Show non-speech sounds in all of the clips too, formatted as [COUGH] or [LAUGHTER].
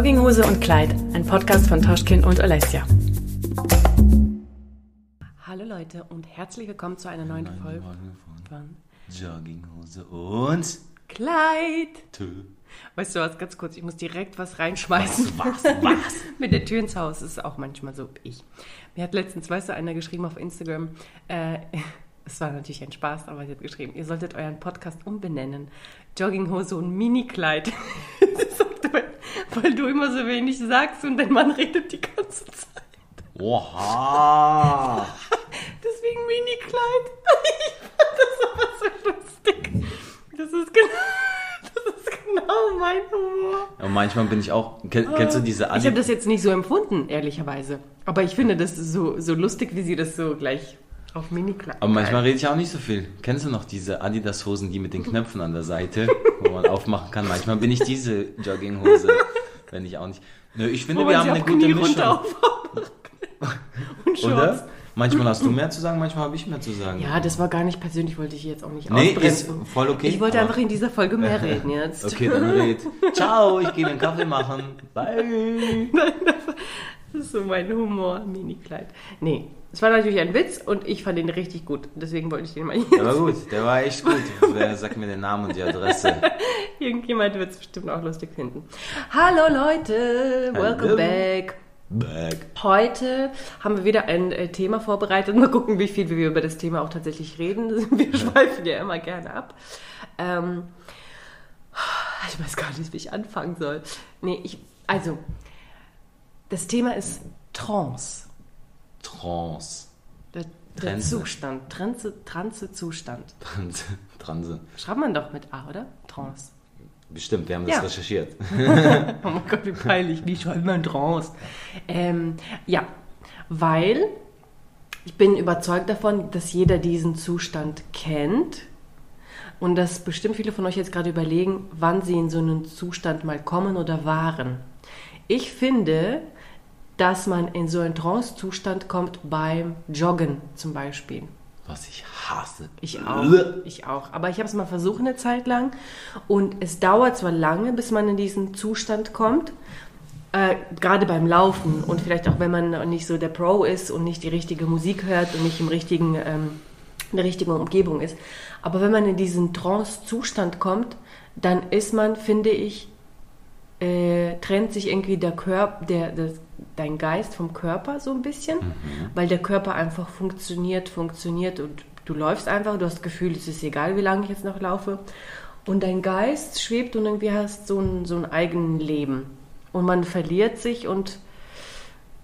Jogginghose und Kleid, ein Podcast von Toschkin und Alessia. Hallo Leute und herzlich willkommen zu einer neuen Folge von Jogginghose und Kleid. Tö. Weißt du was, ganz kurz, ich muss direkt was reinschmeißen. Was, was, was? [LAUGHS] Mit der Tür ins Haus, das ist auch manchmal so ich. Mir hat letztens, weißt du, einer geschrieben auf Instagram, äh, es war natürlich ein Spaß, aber sie hat geschrieben, ihr solltet euren Podcast umbenennen. Jogginghose und Minikleid. [LAUGHS] Sagt, weil, weil du immer so wenig sagst und dein Mann redet die ganze Zeit. Oha! [LAUGHS] Deswegen Minikleid. [LAUGHS] Ich fand das aber so lustig. Das ist genau, das ist genau mein Humor. Und manchmal bin ich auch. Kenn, kennst du diese Ich habe das jetzt nicht so empfunden, ehrlicherweise. Aber ich finde das so, so lustig, wie sie das so gleich auf Minikleid. Aber manchmal rede ich auch nicht so viel. Kennst du noch diese Adidas-Hosen, die mit den Knöpfen an der Seite, wo man aufmachen kann? Manchmal bin ich diese Jogginghose, wenn ich auch nicht. Nö, ich finde, wir haben eine gute Knie Mischung. Und Shorts. Oder? Manchmal hast du mehr zu sagen, manchmal habe ich mehr zu sagen. Ja, das war gar nicht persönlich, wollte ich jetzt auch nicht Nee, ausbremsen. ist voll okay, Ich wollte einfach in dieser Folge mehr [LAUGHS] reden jetzt. Okay, dann red. Ciao, ich gehe einen Kaffee machen. Bye. [LAUGHS] Das ist so mein Humor, Minikleid. Nee, es war natürlich ein Witz und ich fand ihn richtig gut. Deswegen wollte ich den mal hier. Der war gut, der war echt gut. Wer [LAUGHS] sagt mir den Namen und die Adresse? [LAUGHS] Irgendjemand wird es bestimmt auch lustig finden. Hallo Leute, welcome Hallo. back. Back. Heute haben wir wieder ein äh, Thema vorbereitet. Mal gucken, wie viel wir über das Thema auch tatsächlich reden. [LAUGHS] Wir schweifen ja immer gerne ab. Ähm, ich weiß gar nicht, wie ich anfangen soll. Nee, ich, also, das Thema ist Trance. Trance. Der, der Transe. Zustand. Transe, Transe-Zustand. [LAUGHS] Transe. Transe. Schreibt man doch mit A, oder? Trance. Bestimmt, wir haben Ja. das recherchiert. [LAUGHS] Oh mein Gott, wie peinlich. Wie schreibt man Trance? Ähm, ja, weil ich bin überzeugt davon, dass jeder diesen Zustand kennt und dass bestimmt viele von euch jetzt gerade überlegen, wann sie in so einen Zustand mal kommen oder waren. Ich finde, dass man in so einen Trance-Zustand kommt beim Joggen zum Beispiel. Was ich hasse. Ich auch. Ich auch. Aber ich habe es mal versucht eine Zeit lang. Und es dauert zwar lange, bis man in diesen Zustand kommt. Äh, gerade beim Laufen und vielleicht auch, wenn man nicht so der Pro ist und nicht die richtige Musik hört und nicht im richtigen, ähm, in der richtigen Umgebung ist. Aber wenn man in diesen Trance-Zustand kommt, dann ist man, finde ich, äh, trennt sich irgendwie der Körper, der, das, dein Geist vom Körper so ein bisschen, weil der Körper einfach funktioniert, funktioniert und du läufst einfach, du hast das Gefühl, es ist egal, wie lange ich jetzt noch laufe. Und dein Geist schwebt und irgendwie hast so ein, so ein eigenes Leben. Und man verliert sich und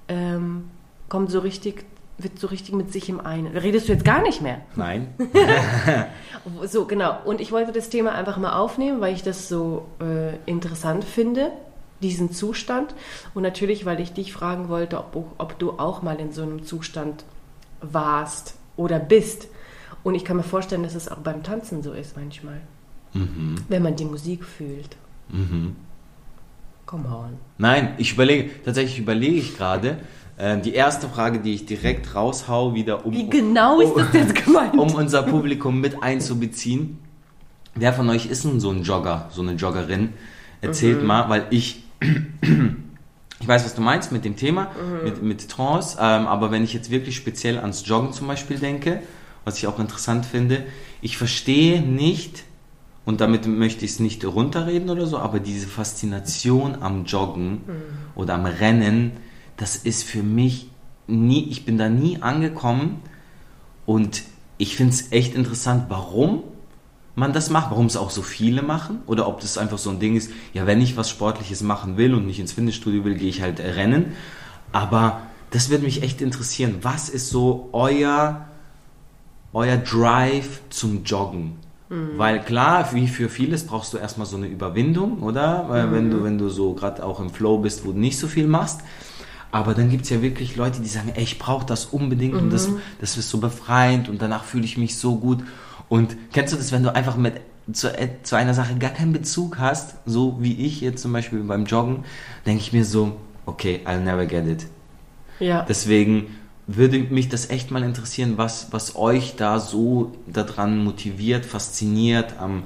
ähm, kommt so richtig, wird so richtig mit sich im einen. Redest du jetzt gar nicht mehr? Nein. [LAUGHS] So, genau. Und ich wollte das Thema einfach mal aufnehmen, weil ich das so äh, interessant finde, diesen Zustand. Und natürlich, weil ich dich fragen wollte, ob, ob du auch mal in so einem Zustand warst oder bist. Und ich kann mir vorstellen, dass es auch beim Tanzen so ist manchmal. Wenn man die Musik fühlt. Come on. Nein, ich überlege, tatsächlich überlege ich gerade, äh, die erste Frage, die ich direkt raushau, wieder um, Wie genau ist das jetzt [LAUGHS] gemeint? um unser Publikum mit einzubeziehen. Wer von euch ist denn so ein Jogger, so eine Joggerin? Erzählt Mhm. mal, weil ich, [CLEARS THROAT] ich weiß, was du meinst mit dem Thema, Mhm. mit, mit Trance, ähm, aber wenn ich jetzt wirklich speziell ans Joggen zum Beispiel denke, was ich auch interessant finde, ich verstehe nicht, und damit möchte ich es nicht runterreden oder so, aber diese Faszination am Joggen oder am Rennen, das ist für mich nie, ich bin da nie angekommen und ich finde es echt interessant, warum man das macht, warum es auch so viele machen oder ob das einfach so ein Ding ist, ja, wenn ich was Sportliches machen will und nicht ins Fitnessstudio will, gehe ich halt rennen. Aber das würde mich echt interessieren. Was ist so euer, euer Drive zum Joggen? Weil klar, wie für vieles brauchst du erstmal so eine Überwindung, oder? Weil Wenn du, wenn du so gerade auch im Flow bist, wo du nicht so viel machst. Aber dann gibt es ja wirklich Leute, die sagen, ey, ich brauche das unbedingt und das, das ist so befreiend und danach fühle ich mich so gut. Und kennst du das, wenn du einfach mit zu, äh, zu einer Sache gar keinen Bezug hast, so wie ich jetzt zum Beispiel beim Joggen, denke ich mir so, okay, I'll never get it. Ja. Deswegen würde mich das echt mal interessieren, was, was euch da so daran motiviert, fasziniert am,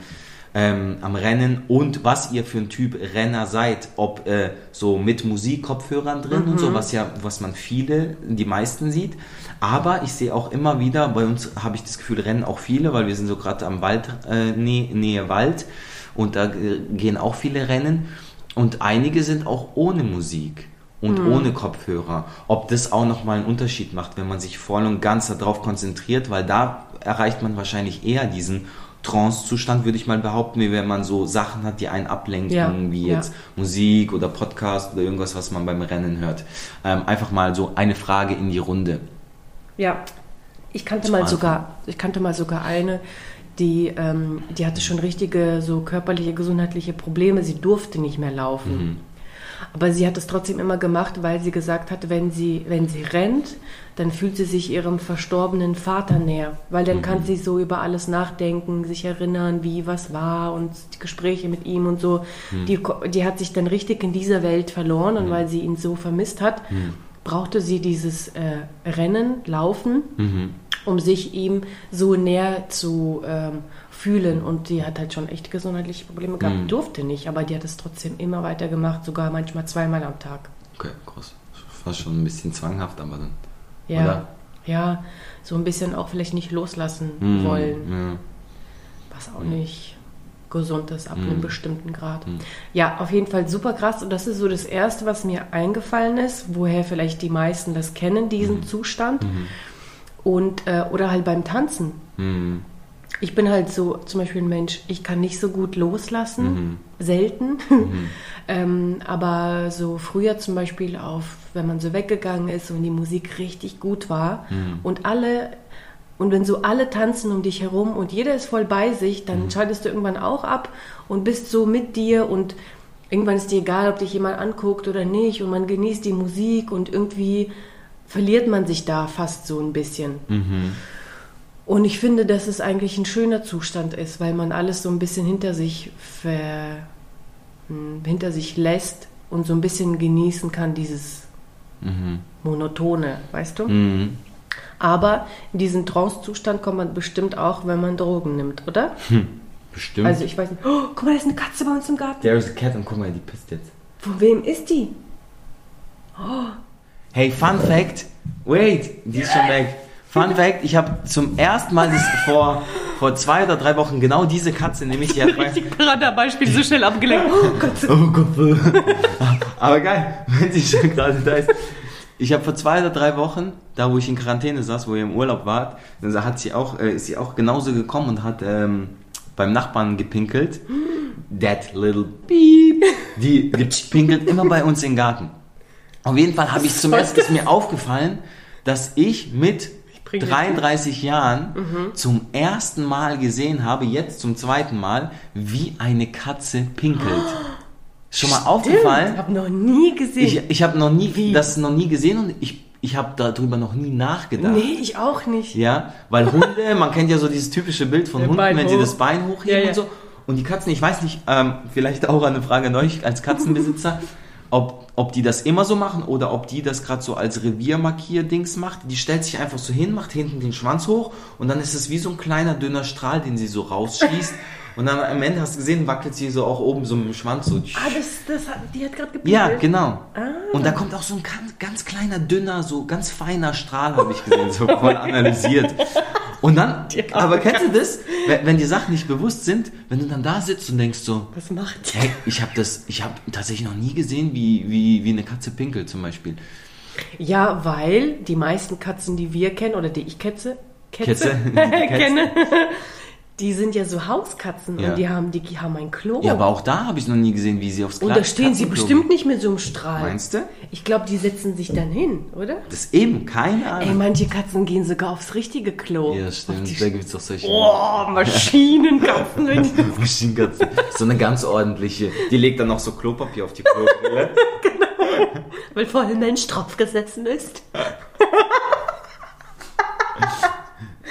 ähm, am Rennen. Und was ihr für ein Typ Renner seid, ob äh, so mit Musikkopfhörern drin und so, was ja, was man viele, die meisten sieht. Aber ich sehe auch immer wieder, bei uns habe ich das Gefühl, rennen auch viele, weil wir sind so gerade am Wald, äh, Nähe, Nähe Wald. Und da äh, gehen auch viele Rennen. Und einige sind auch ohne Musik und ohne Kopfhörer. Ob das auch nochmal einen Unterschied macht, wenn man sich voll und ganz darauf konzentriert, weil da erreicht man wahrscheinlich eher diesen Trance-Zustand, würde ich mal behaupten, wie wenn man so Sachen hat, die einen ablenken, Ja, wie ja. jetzt Musik oder Podcast oder irgendwas, was man beim Rennen hört. Ähm, einfach mal so eine Frage in die Runde. Ja, ich kannte Zum mal Anfang. sogar, ich kannte mal sogar eine, die, ähm, die hatte schon richtige so körperliche, gesundheitliche Probleme. Sie durfte nicht mehr laufen. Mhm. Aber sie hat es trotzdem immer gemacht, weil sie gesagt hat, wenn sie, wenn sie rennt, dann fühlt sie sich ihrem verstorbenen Vater näher. Weil dann Mhm. kann sie so über alles nachdenken, sich erinnern, wie was war und die Gespräche mit ihm und so. Mhm. Die, die hat sich dann richtig in dieser Welt verloren und weil sie ihn so vermisst hat, Mhm. brauchte sie dieses äh, Rennen, Laufen, Mhm. um sich ihm so näher zu ähm, fühlen. Und die hat halt schon echt gesundheitliche Probleme gehabt, Mhm. durfte nicht, aber die hat es trotzdem immer weiter gemacht, sogar manchmal zweimal am Tag. Okay, krass. War schon ein bisschen zwanghaft, aber dann. Ja, Oder? ja, so ein bisschen auch vielleicht nicht loslassen Mhm. wollen, Ja. was auch nicht gesund ist ab Mhm. einem bestimmten Grad. Ja, auf jeden Fall super krass. Und das ist so das Erste, was mir eingefallen ist, woher vielleicht die meisten das kennen, diesen Zustand. Und, äh, oder halt beim Tanzen. Mhm. Ich bin halt so zum Beispiel ein Mensch, ich kann nicht so gut loslassen, Mhm. selten. [LAUGHS] ähm, aber so früher zum Beispiel auf, wenn man so weggegangen ist und die Musik richtig gut war Mhm. und alle und wenn so alle tanzen um dich herum und jeder ist voll bei sich, dann Mhm. schaltest du irgendwann auch ab und bist so mit dir und irgendwann ist dir egal, ob dich jemand anguckt oder nicht und man genießt die Musik und irgendwie verliert man sich da fast so ein bisschen. Und ich finde, dass es eigentlich ein schöner Zustand ist, weil man alles so ein bisschen hinter sich ver, hm, hinter sich lässt und so ein bisschen genießen kann, dieses Mhm. Monotone, weißt du? Mhm. Aber in diesen Trance-Zustand kommt man bestimmt auch, wenn man Drogen nimmt, oder? Bestimmt. Also ich weiß nicht. Oh, guck mal, da ist eine Katze bei uns im Garten. There is a cat und guck mal, die pisst jetzt. Von wem ist die? Hey, Fun Fact. Wait, die ist schon weg. Fun Fact, ich habe zum ersten Mal das vor, vor zwei oder drei Wochen genau diese Katze, nämlich die hat bei, Richtig Paradebeispiel, so schnell abgelenkt. Oh Gott. Oh Gott. [LAUGHS] Aber geil, wenn sie schon gerade da ist. Ich habe vor zwei oder drei Wochen, da wo ich in Quarantäne saß, wo ihr im Urlaub wart, dann hat sie auch, äh, ist sie auch genauso gekommen und hat ähm, beim Nachbarn gepinkelt. That little beep. Die, die pinkelt immer bei uns im Garten. Auf jeden Fall habe ich zum ersten mir aufgefallen, dass ich mit 33 Jahren zum ersten Mal gesehen habe, jetzt zum zweiten Mal, wie eine Katze pinkelt. [GASPS] Schon mal Ich aufgefallen? habe noch nie gesehen. Ich, ich habe noch nie Wie? das noch nie gesehen und ich, ich habe darüber noch nie nachgedacht. nee, ich auch nicht. Ja, weil Hunde, [LAUGHS] man kennt ja so dieses typische Bild von Der Hunden, Bein wenn sie hoch. das Bein hochheben Ja, ja. und so. Und die Katzen, ich weiß nicht, ähm, vielleicht auch eine Frage an euch als Katzenbesitzer, [LAUGHS] ob, ob die das immer so machen oder ob die das gerade so als Reviermarkier-Dings macht. Die stellt sich einfach so hin, macht hinten den Schwanz hoch und dann ist es wie so ein kleiner, dünner Strahl, den sie so rausschießt. [LAUGHS] und dann am Ende hast du gesehen, wackelt sie so auch oben so mit dem Schwanz so. Ah, das, das hat, die hat gerade gepinkelt. Ja, genau. Ah. Und da kommt auch so ein ganz, ganz kleiner, dünner, so ganz feiner Strahl, habe ich gesehen, so voll analysiert. Und dann, [LAUGHS] aber kennst du das, wenn, wenn die Sachen nicht bewusst sind, wenn du dann da sitzt und denkst so, Was macht die? hey, ich habe das, ich habe tatsächlich noch nie gesehen, wie, wie, wie eine Katze pinkelt zum Beispiel. Ja, weil die meisten Katzen, die wir kennen, oder die ich Kätze, die Kätze. kenne, die sind ja so Hauskatzen Ja. und die haben, die haben ein Klo. Ja, aber auch da habe ich noch nie gesehen, wie sie aufs und Kla- da stehen sie bestimmt nicht mit so einem Strahl. Meinst du? Ich glaube, die setzen sich dann hin, oder? Das ist eben, keine Ey, Ahnung. manche Katzen gehen sogar aufs richtige Klo. ja, stimmt, da gibt es doch solche Oh, Maschinenkatzen. [LAUGHS] Maschinenkatzen. So eine ganz ordentliche. Die legt dann noch so Klopapier auf die Klobrille. [LAUGHS] weil vorher ein Mensch draufgesessen ist. [LAUGHS]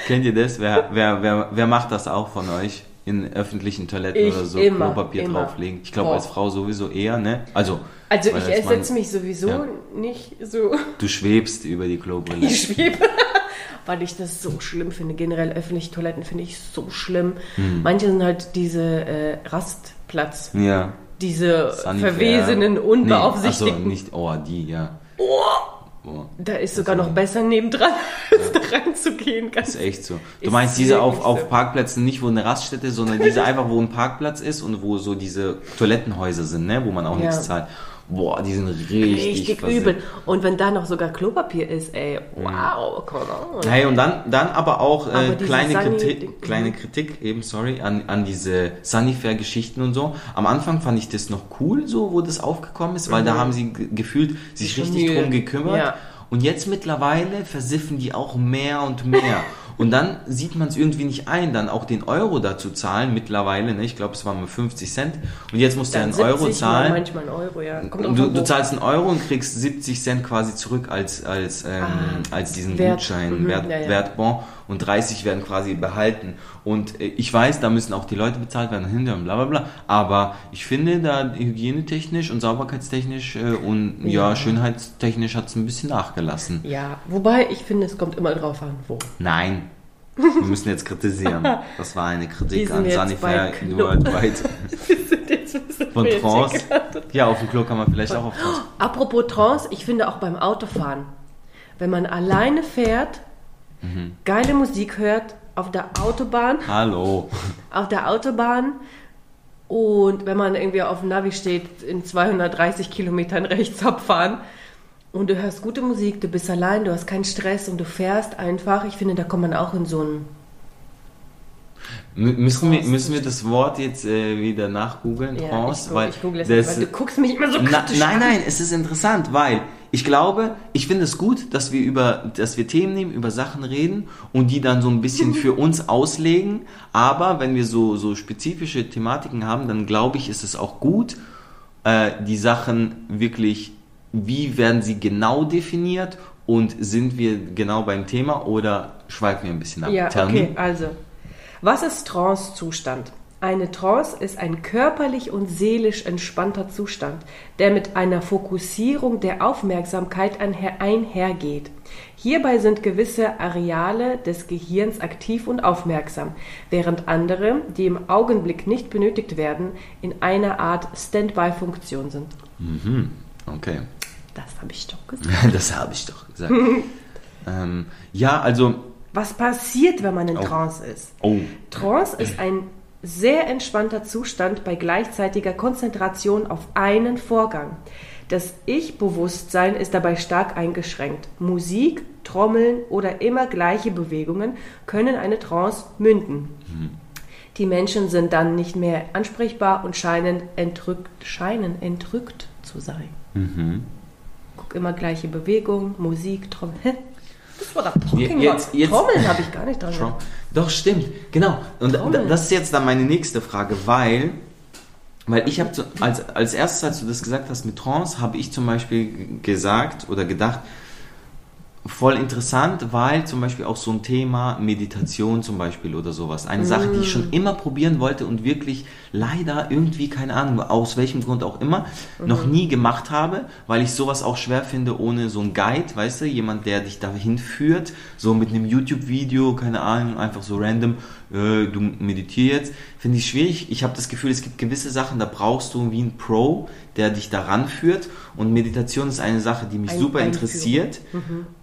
Kennt ihr das? Wer, wer, wer, wer macht das auch von euch? In öffentlichen Toiletten Ich oder so immer, Klopapier immer. drauflegen? Ich glaube, als Frau sowieso eher, ne? Also, Also ich als Mann- setze mich sowieso Ja. nicht so. Du schwebst über die Klobrille. Ich schwebe. [LAUGHS] weil ich das so schlimm finde. Generell öffentliche Toiletten finde ich so schlimm. Hm. Manche sind halt diese äh, Rastplatz, Ja. diese Sanifair. verwesenen, Nee, unbeaufsichtigten. Achso, nicht, oh, die, ja. oh, Oh, da ist sogar noch besser nebendran, [LAUGHS] als da reinzugehen. Ganz ist echt so. Du Ist meinst diese auf, auf. Parkplätzen nicht, wo eine Raststätte ist, sondern diese [LAUGHS] einfach, wo ein Parkplatz ist und wo so diese Toilettenhäuser sind, ne? wo man auch Ja. nichts zahlt. Boah, die sind richtig, richtig versifft. übel. Und wenn da noch sogar Klopapier ist, ey, wow, come on. Hey, und dann, dann aber auch äh, Aber kleine, Sani- Kritik, kleine Kritik, eben, sorry, an, an diese Sunnyfair-Geschichten und so. Am Anfang fand ich das noch cool, so, wo das aufgekommen ist, weil da haben sie ge- gefühlt sich richtig Mühe. drum gekümmert. Ja. Und jetzt mittlerweile versiffen die auch mehr und mehr. [LAUGHS] Und dann sieht man es irgendwie nicht ein, dann auch den Euro dazu zahlen mittlerweile. Ne? Ich glaube, es waren mal 50 Cent. Und jetzt musst du ja Dann einen Euro 70 mal, zahlen. Manchmal einen Euro, ja. Kommt Du, du zahlst einen Euro und kriegst 70 Cent quasi zurück als, als, ähm, als diesen Ah, Wert. Gutschein, Mhm, Wert, ja, ja. Wertbon und 30 werden quasi behalten. Und äh, ich weiß, da müssen auch die Leute bezahlt werden hinter und bla bla bla. Aber ich finde, da hygienetechnisch und sauberkeitstechnisch äh, und ja, Ja. schönheitstechnisch hat es ein bisschen nachgelassen. Ja, wobei ich finde, es kommt immer drauf an, wo. Nein. Wir müssen jetzt kritisieren. [LAUGHS] Das war eine Kritik an Klo- Worldwide. [LAUGHS] Von Trance. Ja, auf dem Klo kann man vielleicht auch auf Trance. [GASPS] Apropos Trance, ich finde auch beim Autofahren, wenn man alleine fährt, Mhm. geile Musik hört auf der Autobahn, Hallo. [LAUGHS] auf der Autobahn und wenn man irgendwie auf dem Navi steht, in 230 Kilometern rechts abfahren und du hörst gute Musik, du bist allein, du hast keinen Stress und du fährst einfach, ich finde, da kommt man auch in so einen Mü- Müssen wir, müssen wir das Wort jetzt äh, wieder nachgoogeln, Ja, Trance? ich, weil ich google es das- weil du guckst mich immer so Na, kritisch nein, an. nein, es ist interessant, weil ich glaube, ich finde es gut, dass wir über, dass wir Themen nehmen, über Sachen reden und die dann so ein bisschen für uns auslegen. Aber wenn wir so, so spezifische Thematiken haben, dann glaube ich, ist es auch gut, äh, die Sachen wirklich, wie werden sie genau definiert und sind wir genau beim Thema oder schweifen wir ein bisschen ab? Ja, me. okay, also. Was ist Trance-Zustand? Eine Trance ist ein körperlich und seelisch entspannter Zustand, der mit einer Fokussierung der Aufmerksamkeit einher einhergeht. Hierbei sind gewisse Areale des Gehirns aktiv und aufmerksam, während andere, die im Augenblick nicht benötigt werden, in einer Art Standby-Funktion sind. Mhm. Okay. Das habe ich doch gesagt. [LAUGHS] Das habe ich doch gesagt. [LAUGHS] ähm, ja, also. Was passiert, wenn man in Oh. Trance ist? Oh. Trance ist ein sehr entspannter Zustand bei gleichzeitiger Konzentration auf einen Vorgang. Das Ich-Bewusstsein ist dabei stark eingeschränkt. Musik, Trommeln oder immer gleiche Bewegungen können eine Trance münden. Die Menschen sind dann nicht mehr ansprechbar und scheinen entrückt, scheinen entrückt zu sein. Mhm. Guck immer gleiche Bewegung, Musik, Trommeln. Das war da Trommeln habe ich gar nicht dran Schon. Doch, stimmt. Genau. Und Trommeln. das ist jetzt dann meine nächste Frage, weil, weil ich habe als, als erstes, als du das gesagt hast mit Trance, habe ich zum Beispiel gesagt oder gedacht, voll interessant, weil zum Beispiel auch so ein Thema Meditation zum Beispiel oder sowas. Eine Sache, die ich schon immer probieren wollte und wirklich leider irgendwie, keine Ahnung, aus welchem Grund auch immer, noch nie gemacht habe, weil ich sowas auch schwer finde ohne so einen Guide, weißt du, jemand, der dich dahin führt, so mit einem YouTube-Video, keine Ahnung, einfach so random, äh, du meditier jetzt, finde ich schwierig. Ich habe das Gefühl, es gibt gewisse Sachen, da brauchst du wie ein Pro, der dich daran führt und Meditation ist eine Sache, die mich Ein- super interessiert.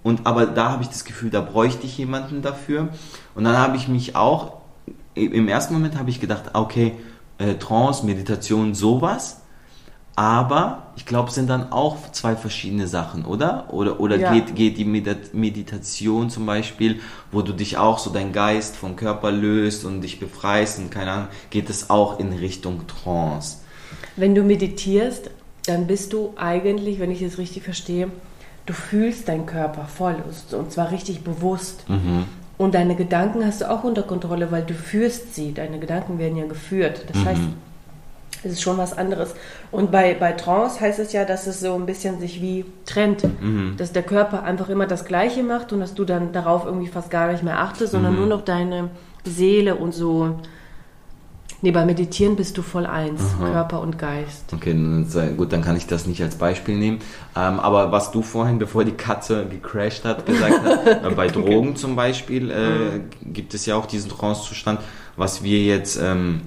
Und aber da habe ich das Gefühl, da bräuchte ich jemanden dafür. Und dann habe ich mich auch, im ersten Moment habe ich gedacht, okay, äh, Trance, Meditation, sowas. Aber ich glaube, es sind dann auch zwei verschiedene Sachen, oder? Oder, oder Ja. geht, geht die Medit- Meditation zum Beispiel, wo du dich auch so dein Geist vom Körper löst und dich befreist und keine Ahnung, geht es auch in Richtung Trance? Wenn du meditierst, dann bist du eigentlich, wenn ich es richtig verstehe, du fühlst deinen Körper voll und zwar richtig bewusst. Und deine Gedanken hast du auch unter Kontrolle, weil du führst sie. Deine Gedanken werden ja geführt. Das heißt, es ist schon was anderes. Und bei, bei Trance heißt es ja, dass es so ein bisschen sich wie trennt. Dass der Körper einfach immer das Gleiche macht und dass du dann darauf irgendwie fast gar nicht mehr achtest, sondern nur noch deine Seele und so Nee, beim Meditieren bist du voll eins, Körper und Geist. Okay, gut, dann kann ich das nicht als Beispiel nehmen. Ähm, aber was du vorhin, bevor die Katze gecrashed hat, gesagt hast, [LAUGHS] äh, bei Drogen zum Beispiel äh, gibt es ja auch diesen Trance-Zustand, was wir jetzt, ähm,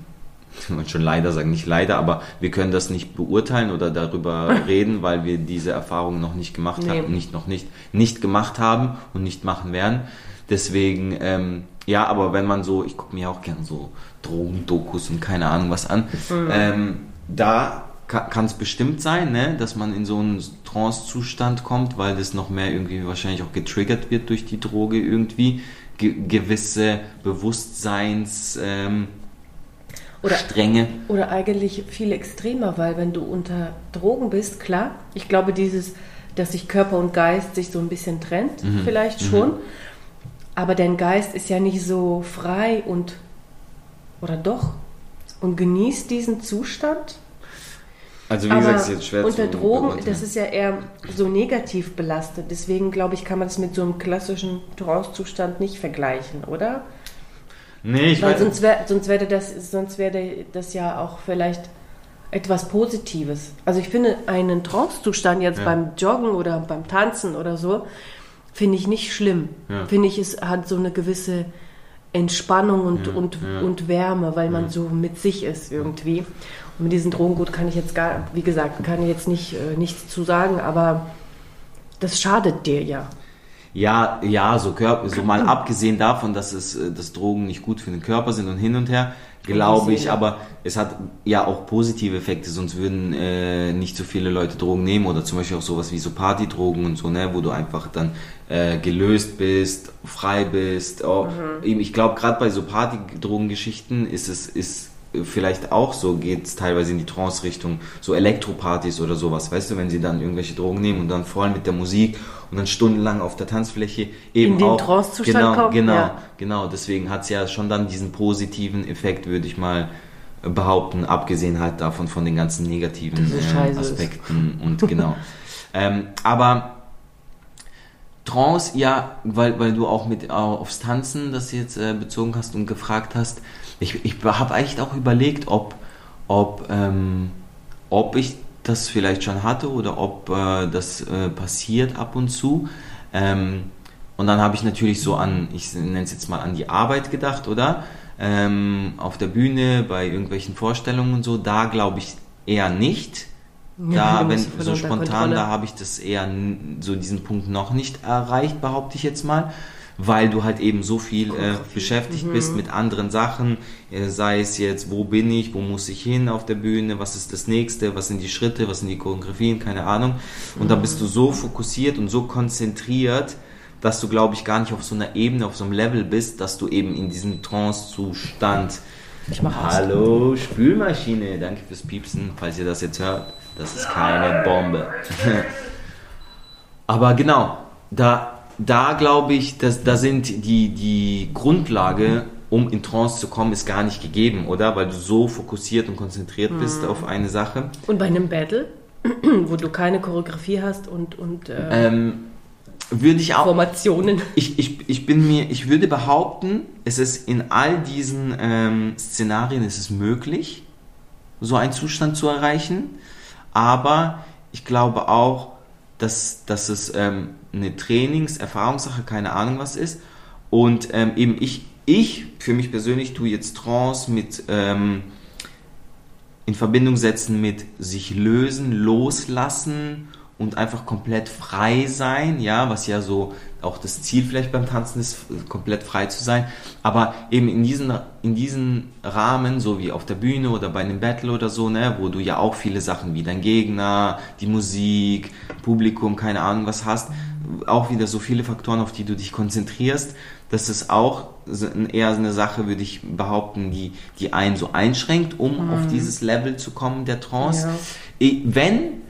ich wollte schon leider sagen, nicht leider, aber wir können das nicht beurteilen oder darüber [LAUGHS] reden, weil wir diese Erfahrung noch nicht gemacht Nee. haben, nicht noch nicht, nicht gemacht haben und nicht machen werden. Deswegen, ähm, ja, aber wenn man so, ich gucke mir auch gern so Drogendokus und keine Ahnung was an, ähm, da kann es bestimmt sein, ne, dass man in so einen Trance-Zustand kommt, weil das noch mehr irgendwie wahrscheinlich auch getriggert wird durch die Droge irgendwie. Ge gewisse Bewusstseins ähm, Oder Stränge. Oder eigentlich viel extremer, weil wenn du unter Drogen bist, klar, ich glaube dieses, dass sich Körper und Geist sich so ein bisschen trennt, Mhm. vielleicht schon, aber dein Geist ist ja nicht so frei und, oder doch, und genießt diesen Zustand. Also wie aber gesagt, ist jetzt schwer unter zu Drogen, beurteilen. das ist ja eher so negativ belastet, deswegen glaube ich, kann man das mit so einem klassischen Trance-Zustand nicht vergleichen, oder? Nee, ich Weil weiß. sonst, wär, sonst, wäre das, sonst wäre das ja auch vielleicht etwas Positives. Also ich finde einen Trance-Zustand jetzt Ja. beim Joggen oder beim Tanzen oder so, finde ich nicht schlimm. Ja. Finde ich, es hat so eine gewisse Entspannung und, Ja, und, ja. und Wärme, weil man so mit sich ist irgendwie. Und mit diesen Drogen, gut, kann ich jetzt gar, wie gesagt, kann ich jetzt nicht, äh, nichts zu sagen, aber das schadet dir ja. Ja, ja, so, Körper, so mal [CLEARS THROAT] abgesehen davon, dass es, äh, dass Drogen nicht gut für den Körper sind und hin und her, glaube ich, aber es hat ja auch positive Effekte, sonst würden äh, nicht so viele Leute Drogen nehmen oder zum Beispiel auch sowas wie so Partydrogen und so, ne, wo du einfach dann äh, gelöst bist, frei bist. Oh, eben, Ich glaube, gerade bei so Partydrogengeschichten ist es ist vielleicht auch so, geht es teilweise in die Trance-Richtung, so Elektropartys oder sowas, weißt du, wenn sie dann irgendwelche Drogen nehmen und dann voll mit der Musik und dann stundenlang auf der Tanzfläche eben In den auch Trance-Zustand genau, kommen, Genau, ja. genau. Deswegen hat es ja schon dann diesen positiven Effekt, würde ich mal behaupten, abgesehen halt davon von den ganzen negativen äh, scheiße ist. Aspekten und genau. [LAUGHS] ähm, aber Trance, ja, weil, weil du auch mit äh, aufs Tanzen das jetzt äh, bezogen hast und gefragt hast. Ich, ich habe eigentlich auch überlegt, ob, ob, ähm, ob ich das vielleicht schon hatte oder ob äh, das äh, passiert ab und zu. Ähm, und dann habe ich natürlich so an, ich nenne es jetzt mal an die Arbeit gedacht, oder? Ähm, auf der Bühne, bei irgendwelchen Vorstellungen und so, da glaube ich eher nicht. Ja, Da, wenn so spontan, Kontrolle. da habe ich das eher so diesen Punkt noch nicht erreicht, behaupte ich jetzt mal, weil du halt eben so viel äh, beschäftigt Mhm. bist mit anderen Sachen, äh, sei es jetzt, wo bin ich, wo muss ich hin auf der Bühne, was ist das nächste, was sind die Schritte, was sind die Choreografien, keine Ahnung. Und da bist du so fokussiert und so konzentriert, dass du, glaube ich, gar nicht auf so einer Ebene, auf so einem Level bist, dass du eben in diesem Trance-Zustand Ich mach aus. Hallo, Spülmaschine. Danke fürs Piepsen, falls ihr das jetzt hört. Das ist keine Bombe. [LAUGHS] Aber genau, da, da glaube ich, dass, da sind die, die Grundlage, um in Trance zu kommen, ist gar nicht gegeben, oder? Weil du so fokussiert und konzentriert bist Mhm. auf eine Sache. Und bei einem Battle, [CLEARS THROAT] wo du keine Choreografie hast und, und äh, Ähm, würde ich auch, Formationen. ich, ich, ich bin mir, ich würde behaupten, es ist in all diesen ähm, Szenarien ist es möglich, so einen Zustand zu erreichen. Aber ich glaube auch, dass, dass es ähm, eine Trainings-, Erfahrungssache, keine Ahnung was ist. Und ähm, eben ich, ich für mich persönlich tue jetzt Trance mit ähm, in Verbindung setzen mit sich lösen, loslassen und einfach komplett frei sein, ja, was ja so auch das Ziel vielleicht beim Tanzen ist, komplett frei zu sein. Aber eben in diesen, in diesen Rahmen, so wie auf der Bühne oder bei einem Battle oder so, ne, wo du ja auch viele Sachen wie dein Gegner, die Musik, Publikum, keine Ahnung was hast, auch wieder so viele Faktoren, auf die du dich konzentrierst. Das ist auch eher eine Sache, würde ich behaupten, die, die einen so einschränkt, um auf dieses Level zu kommen der Trance. Ja. Wenn,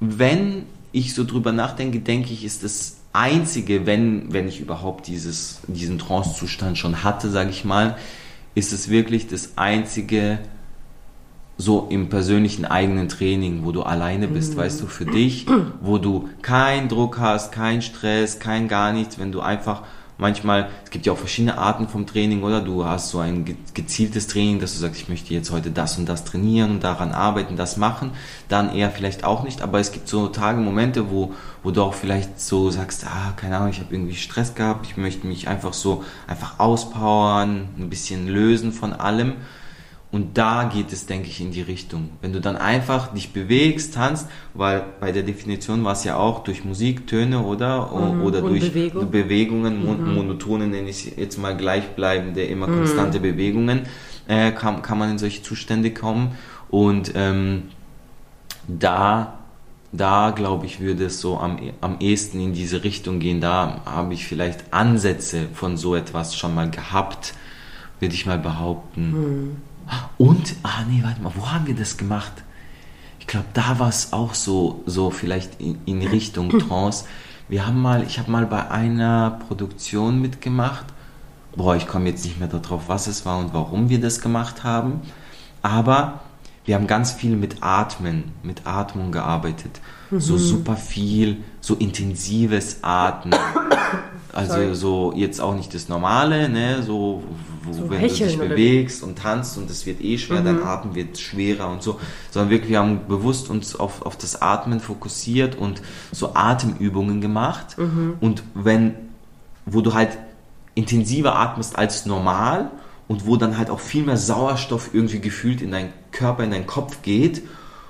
wenn ich so drüber nachdenke, denke ich, ist das Einzige, wenn, wenn ich überhaupt dieses, diesen Trance-Zustand schon hatte, sage ich mal, ist es wirklich das Einzige, so im persönlichen eigenen Training, wo du alleine bist, weißt du, für dich, wo du keinen Druck hast, keinen Stress, kein gar nichts, wenn du einfach manchmal, es gibt ja auch verschiedene Arten vom Training, oder? Du hast so ein gezieltes Training, dass du sagst, ich möchte jetzt heute das und das trainieren und daran arbeiten, das machen. Dann eher vielleicht auch nicht, aber es gibt so Tage, Momente, wo, wo du auch vielleicht so sagst, ah, keine Ahnung, ich habe irgendwie Stress gehabt, ich möchte mich einfach so einfach auspowern, ein bisschen lösen von allem. Und da geht es, denke ich, in die Richtung. Wenn du dann einfach dich bewegst, tanzt, weil bei der Definition war es ja auch durch Musik, Töne oder, mhm, oder durch Bewegung. Bewegungen, mhm. monotone nenne ich jetzt mal gleichbleibende, immer mhm. konstante Bewegungen, äh, kann, kann man in solche Zustände kommen. Und ähm, da, da glaube ich, würde es so am, am ehesten in diese Richtung gehen. Da habe ich vielleicht Ansätze von so etwas schon mal gehabt, würde ich mal behaupten. Und, ah nee, warte mal, wo haben wir das gemacht? Ich glaube, da war es auch so, so vielleicht in, in Richtung [LAUGHS] Trance. Wir haben mal, ich habe mal bei einer Produktion mitgemacht. Boah, ich komme jetzt nicht mehr darauf, was es war und warum wir das gemacht haben. Aber wir haben ganz viel mit Atmen, mit Atmung gearbeitet. Mhm. So super viel, so intensives Atmen. [COUGHS] Also Sorry. so jetzt auch nicht das Normale, ne, so, wo, so wenn du dich bewegst und tanzt und es wird eh schwer, mhm. dein Atem wird schwerer und so, sondern wirklich, wir haben bewusst uns auf, auf das Atmen fokussiert und so Atemübungen gemacht mhm. und wenn, wo du halt intensiver atmest als normal und wo dann halt auch viel mehr Sauerstoff irgendwie gefühlt in deinen Körper, in deinen Kopf geht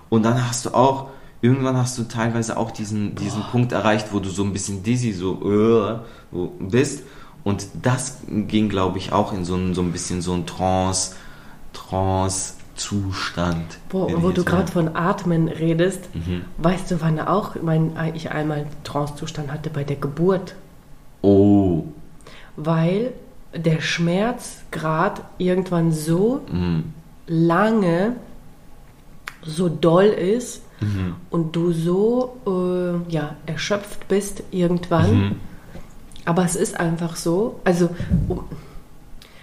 und dann hast du auch irgendwann hast du teilweise auch diesen, diesen Punkt erreicht, wo du so ein bisschen dizzy so uh, bist. Und das ging, glaube ich, auch in so ein, so ein bisschen so ein Trance, Trance-Zustand. Wo, wo du gerade von Atmen redest, mhm. weißt du, wann auch mein, ich einmal Trance-Zustand hatte bei der Geburt? Oh. Weil der Schmerzgrad irgendwann so mhm. lange so doll ist, mhm. und du so äh, ja, erschöpft bist irgendwann. Aber es ist einfach so. Also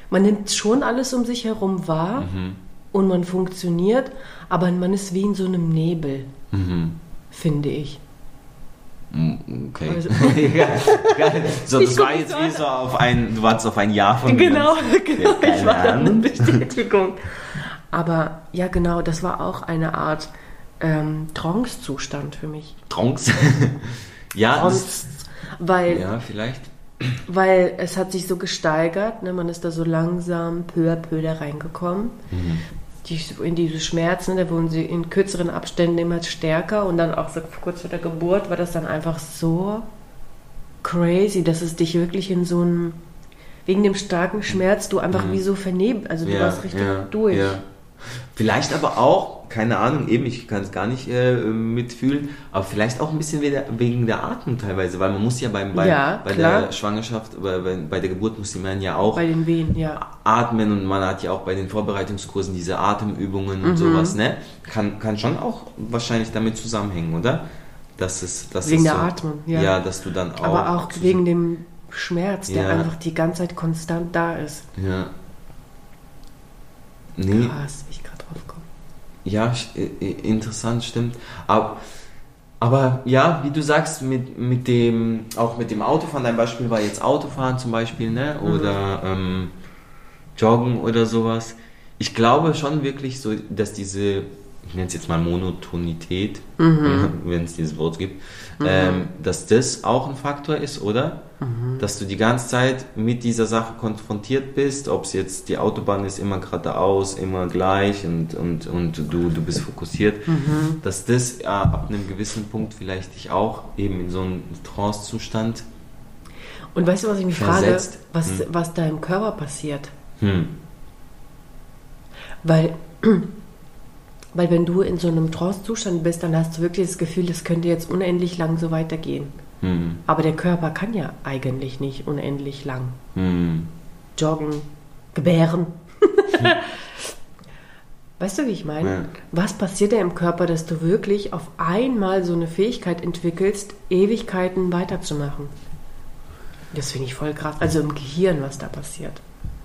man nimmt schon alles um sich herum wahr mhm. und man funktioniert, aber man ist wie in so einem Nebel, mhm. finde ich. Mm, okay. Also, [LAUGHS] ja, so, das war jetzt wie so auf ein, du warst auf ein Jahr von mir. Genau, genau. Ich war dann Bestätigung. Aber ja, genau, das war auch eine Art ähm, Trance-Zustand für mich. Trance? [LAUGHS] ja, Trance, weil, ja, vielleicht. Weil es hat sich so gesteigert, ne? man ist da so langsam peu à peu da reingekommen. Mhm. Die, in diese Schmerzen, da wurden sie in kürzeren Abständen immer stärker und dann auch so kurz vor der Geburt war das dann einfach so crazy, dass es dich wirklich in so einem, wegen dem starken Schmerz, du einfach mhm. wie so vernebelt, also du ja, warst richtig ja, durch. Ja. Vielleicht aber auch, keine Ahnung, eben, ich kann es gar nicht äh, mitfühlen, aber vielleicht auch ein bisschen wegen der Atmung teilweise, weil man muss ja beim, beim ja, bei klar. der Schwangerschaft, bei, bei der Geburt muss man ja auch bei den Wehen, ja. atmen und man hat ja auch bei den Vorbereitungskursen diese Atemübungen und mhm. sowas, ne? Kann, kann schon auch wahrscheinlich damit zusammenhängen, oder? Dass es, dass wegen es der so, Atmung, ja. Ja, dass du dann auch. Aber auch wegen dem Schmerz, der ja. einfach die ganze Zeit konstant da ist. Ja. Nee. Krass, wie ich gerade drauf komme. Ja, interessant, stimmt. Aber, aber ja, wie du sagst, mit, mit dem, auch mit dem Autofahren, dein Beispiel war jetzt Autofahren zum Beispiel, ne? Mhm. Oder mhm. ähm, Joggen oder sowas. Ich glaube schon wirklich so, dass diese ich nenne es jetzt mal Monotonität, mhm. [LAUGHS] wenn es dieses Wort gibt, mhm. ähm, dass das auch ein Faktor ist, oder? Mhm. Dass du die ganze Zeit mit dieser Sache konfrontiert bist, ob es jetzt die Autobahn ist, immer geradeaus, immer gleich und, und, und du, du bist fokussiert, mhm. dass das ja, ab einem gewissen Punkt vielleicht dich auch eben in so einen Trance-Zustand Und weißt du, was ich mich versetzt? frage, was, hm. was da im Körper passiert? Hm. Weil weil wenn du in so einem Trance-Zustand bist, dann hast du wirklich das Gefühl, es könnte jetzt unendlich lang so weitergehen. Mhm. Aber der Körper kann ja eigentlich nicht unendlich lang. Mhm. Joggen, gebären. [LAUGHS] weißt du, wie ich meine? Ja. Was passiert da im Körper, dass du wirklich auf einmal so eine Fähigkeit entwickelst, Ewigkeiten weiterzumachen? Das finde ich voll krass. Also im Gehirn, was da passiert.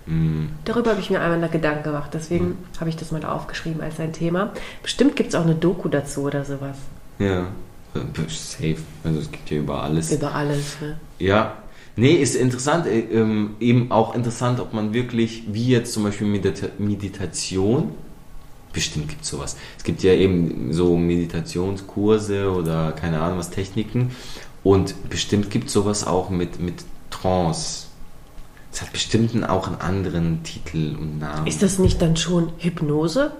Mhm. Darüber habe ich mir einmal Gedanken gemacht. Deswegen mhm. habe ich das mal aufgeschrieben als ein Thema. Bestimmt gibt es auch eine Doku dazu oder sowas. Ja, safe. Also es gibt ja über alles. Über alles, ne? Ja, Nee, ist interessant, äh, ähm, eben auch interessant, ob man wirklich, wie jetzt zum Beispiel Medita Meditation, bestimmt gibt es sowas. Es gibt ja eben so Meditationskurse oder keine Ahnung was, Techniken und bestimmt gibt es sowas auch mit, mit Trance. Es hat bestimmt auch einen anderen Titel und Namen. Ist das nicht dann schon Hypnose?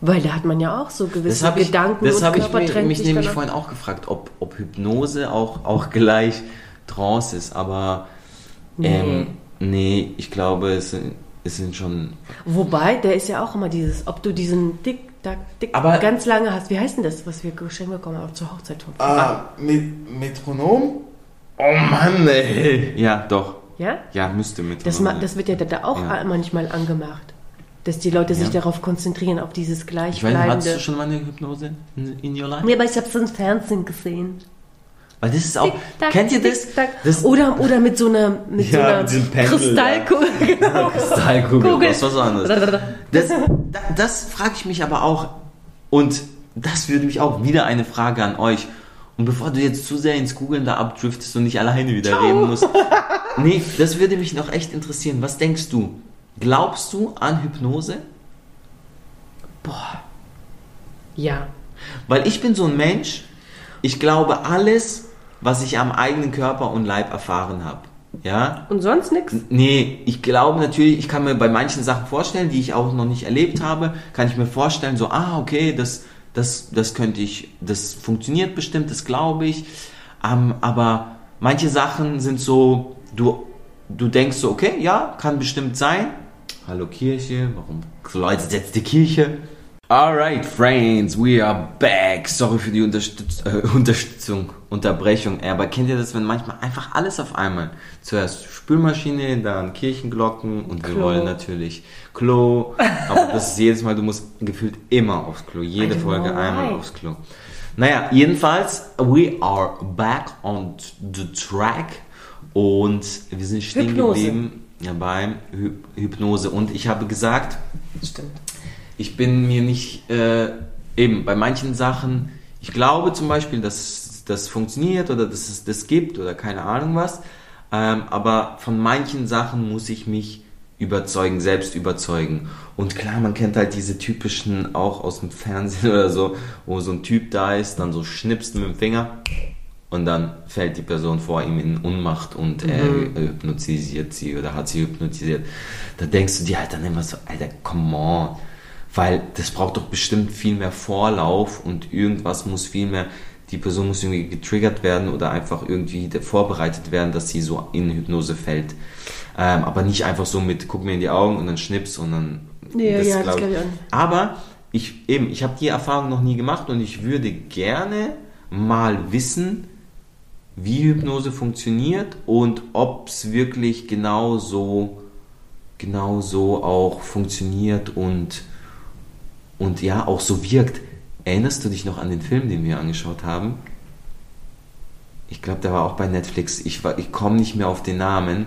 Weil da hat man ja auch so gewisse das ich, Gedanken das und habe ich Körper mich, nämlich vorhin auch gefragt, ob, ob Hypnose auch, auch gleich Trance ist, aber Nee. ähm, nee, ich glaube, es sind, es sind schon. Wobei, der ist ja auch immer dieses, ob du diesen dick, tack, dick, Aber- ganz lange hast. Wie heißt denn das, was wir geschenkt bekommen haben zur Hochzeit von Ah, mit Metronom? Oh Mann, ey. Ja, doch. Ja? Ja, müsste Metronom. Das, ma- das wird ja da auch Ja. manchmal angemacht. Dass die Leute sich Ja. darauf konzentrieren, auf dieses ich weiß gleichbleibende. hattest du schon mal eine Hypnose in, in your life? Ja, aber ich habe es im Fernsehen gesehen. Weil das ist auch. Tick, kennt ihr das? tick, tack. das oder, oder mit so einer, mit Ja, so einer mit Pendel, Kristallkugel. [LAUGHS] Genau. Kristallkugel, Kugel. was was anderes. [LAUGHS] Das, da, das frage ich mich aber auch. Und das würde mich auch wieder eine Frage an euch. Und bevor du jetzt zu sehr ins Googeln da abdriftest und nicht alleine wieder reden musst. [LAUGHS] Nee, das würde mich noch echt interessieren. Was denkst du? Glaubst du an Hypnose? Ja. Weil ich bin so ein Mensch, ich glaube alles, was ich am eigenen Körper und Leib erfahren habe. Ja? Und sonst nichts? Nee, ich glaube natürlich, ich kann mir bei manchen Sachen vorstellen, die ich auch noch nicht erlebt habe, kann ich mir vorstellen, so, ah, okay, das, das, das könnte ich, das funktioniert bestimmt, das glaube ich. Ähm, aber manche Sachen sind so, du, du denkst so, okay, ja, kann bestimmt sein. Hallo Kirche, warum läutet jetzt die Kirche? Alright, friends, we are back. Sorry für die Unterstütz äh, Unterstützung, Unterbrechung. Aber kennt ihr das, wenn manchmal einfach alles auf einmal? Zuerst Spülmaschine, dann Kirchenglocken und wir Klo. wollen natürlich Klo. Aber das ist jedes Mal, du musst gefühlt immer aufs Klo. Jede Folge einmal why. aufs Klo. Naja, jedenfalls, we are back on the track und wir sind stehen Hypnose. geblieben ja, beim Hy Hypnose. Und ich habe gesagt, Stimmt. Ich bin mir nicht, äh, eben bei manchen Sachen, ich glaube zum Beispiel, dass das funktioniert oder dass es das gibt oder keine Ahnung was, ähm, aber von manchen Sachen muss ich mich überzeugen, selbst überzeugen. Und klar, man kennt halt diese typischen auch aus dem Fernsehen [LAUGHS] oder so, wo so ein Typ da ist, dann so schnipst mit dem Finger und dann fällt die Person vor ihm in Unmacht und er hypnotisiert sie oder hat sie hypnotisiert. Da denkst du dir halt dann immer so, Alter, come on. Weil das braucht doch bestimmt viel mehr Vorlauf und irgendwas muss viel mehr, die Person muss irgendwie getriggert werden oder einfach irgendwie vorbereitet werden, dass sie so in Hypnose fällt. Ähm, aber nicht einfach so mit, guck mir in die Augen und dann schnips und dann. Ja, ja, das glaub glaub ich auch nicht. Aber ich eben, ich habe die Erfahrung noch nie gemacht und ich würde gerne mal wissen, wie Hypnose funktioniert und ob es wirklich genau so, genau so auch funktioniert und, und ja, auch so wirkt. Erinnerst du dich noch an den Film, den wir angeschaut haben? Ich glaube, der war auch bei Netflix. Ich, war- ich komme nicht mehr auf den Namen,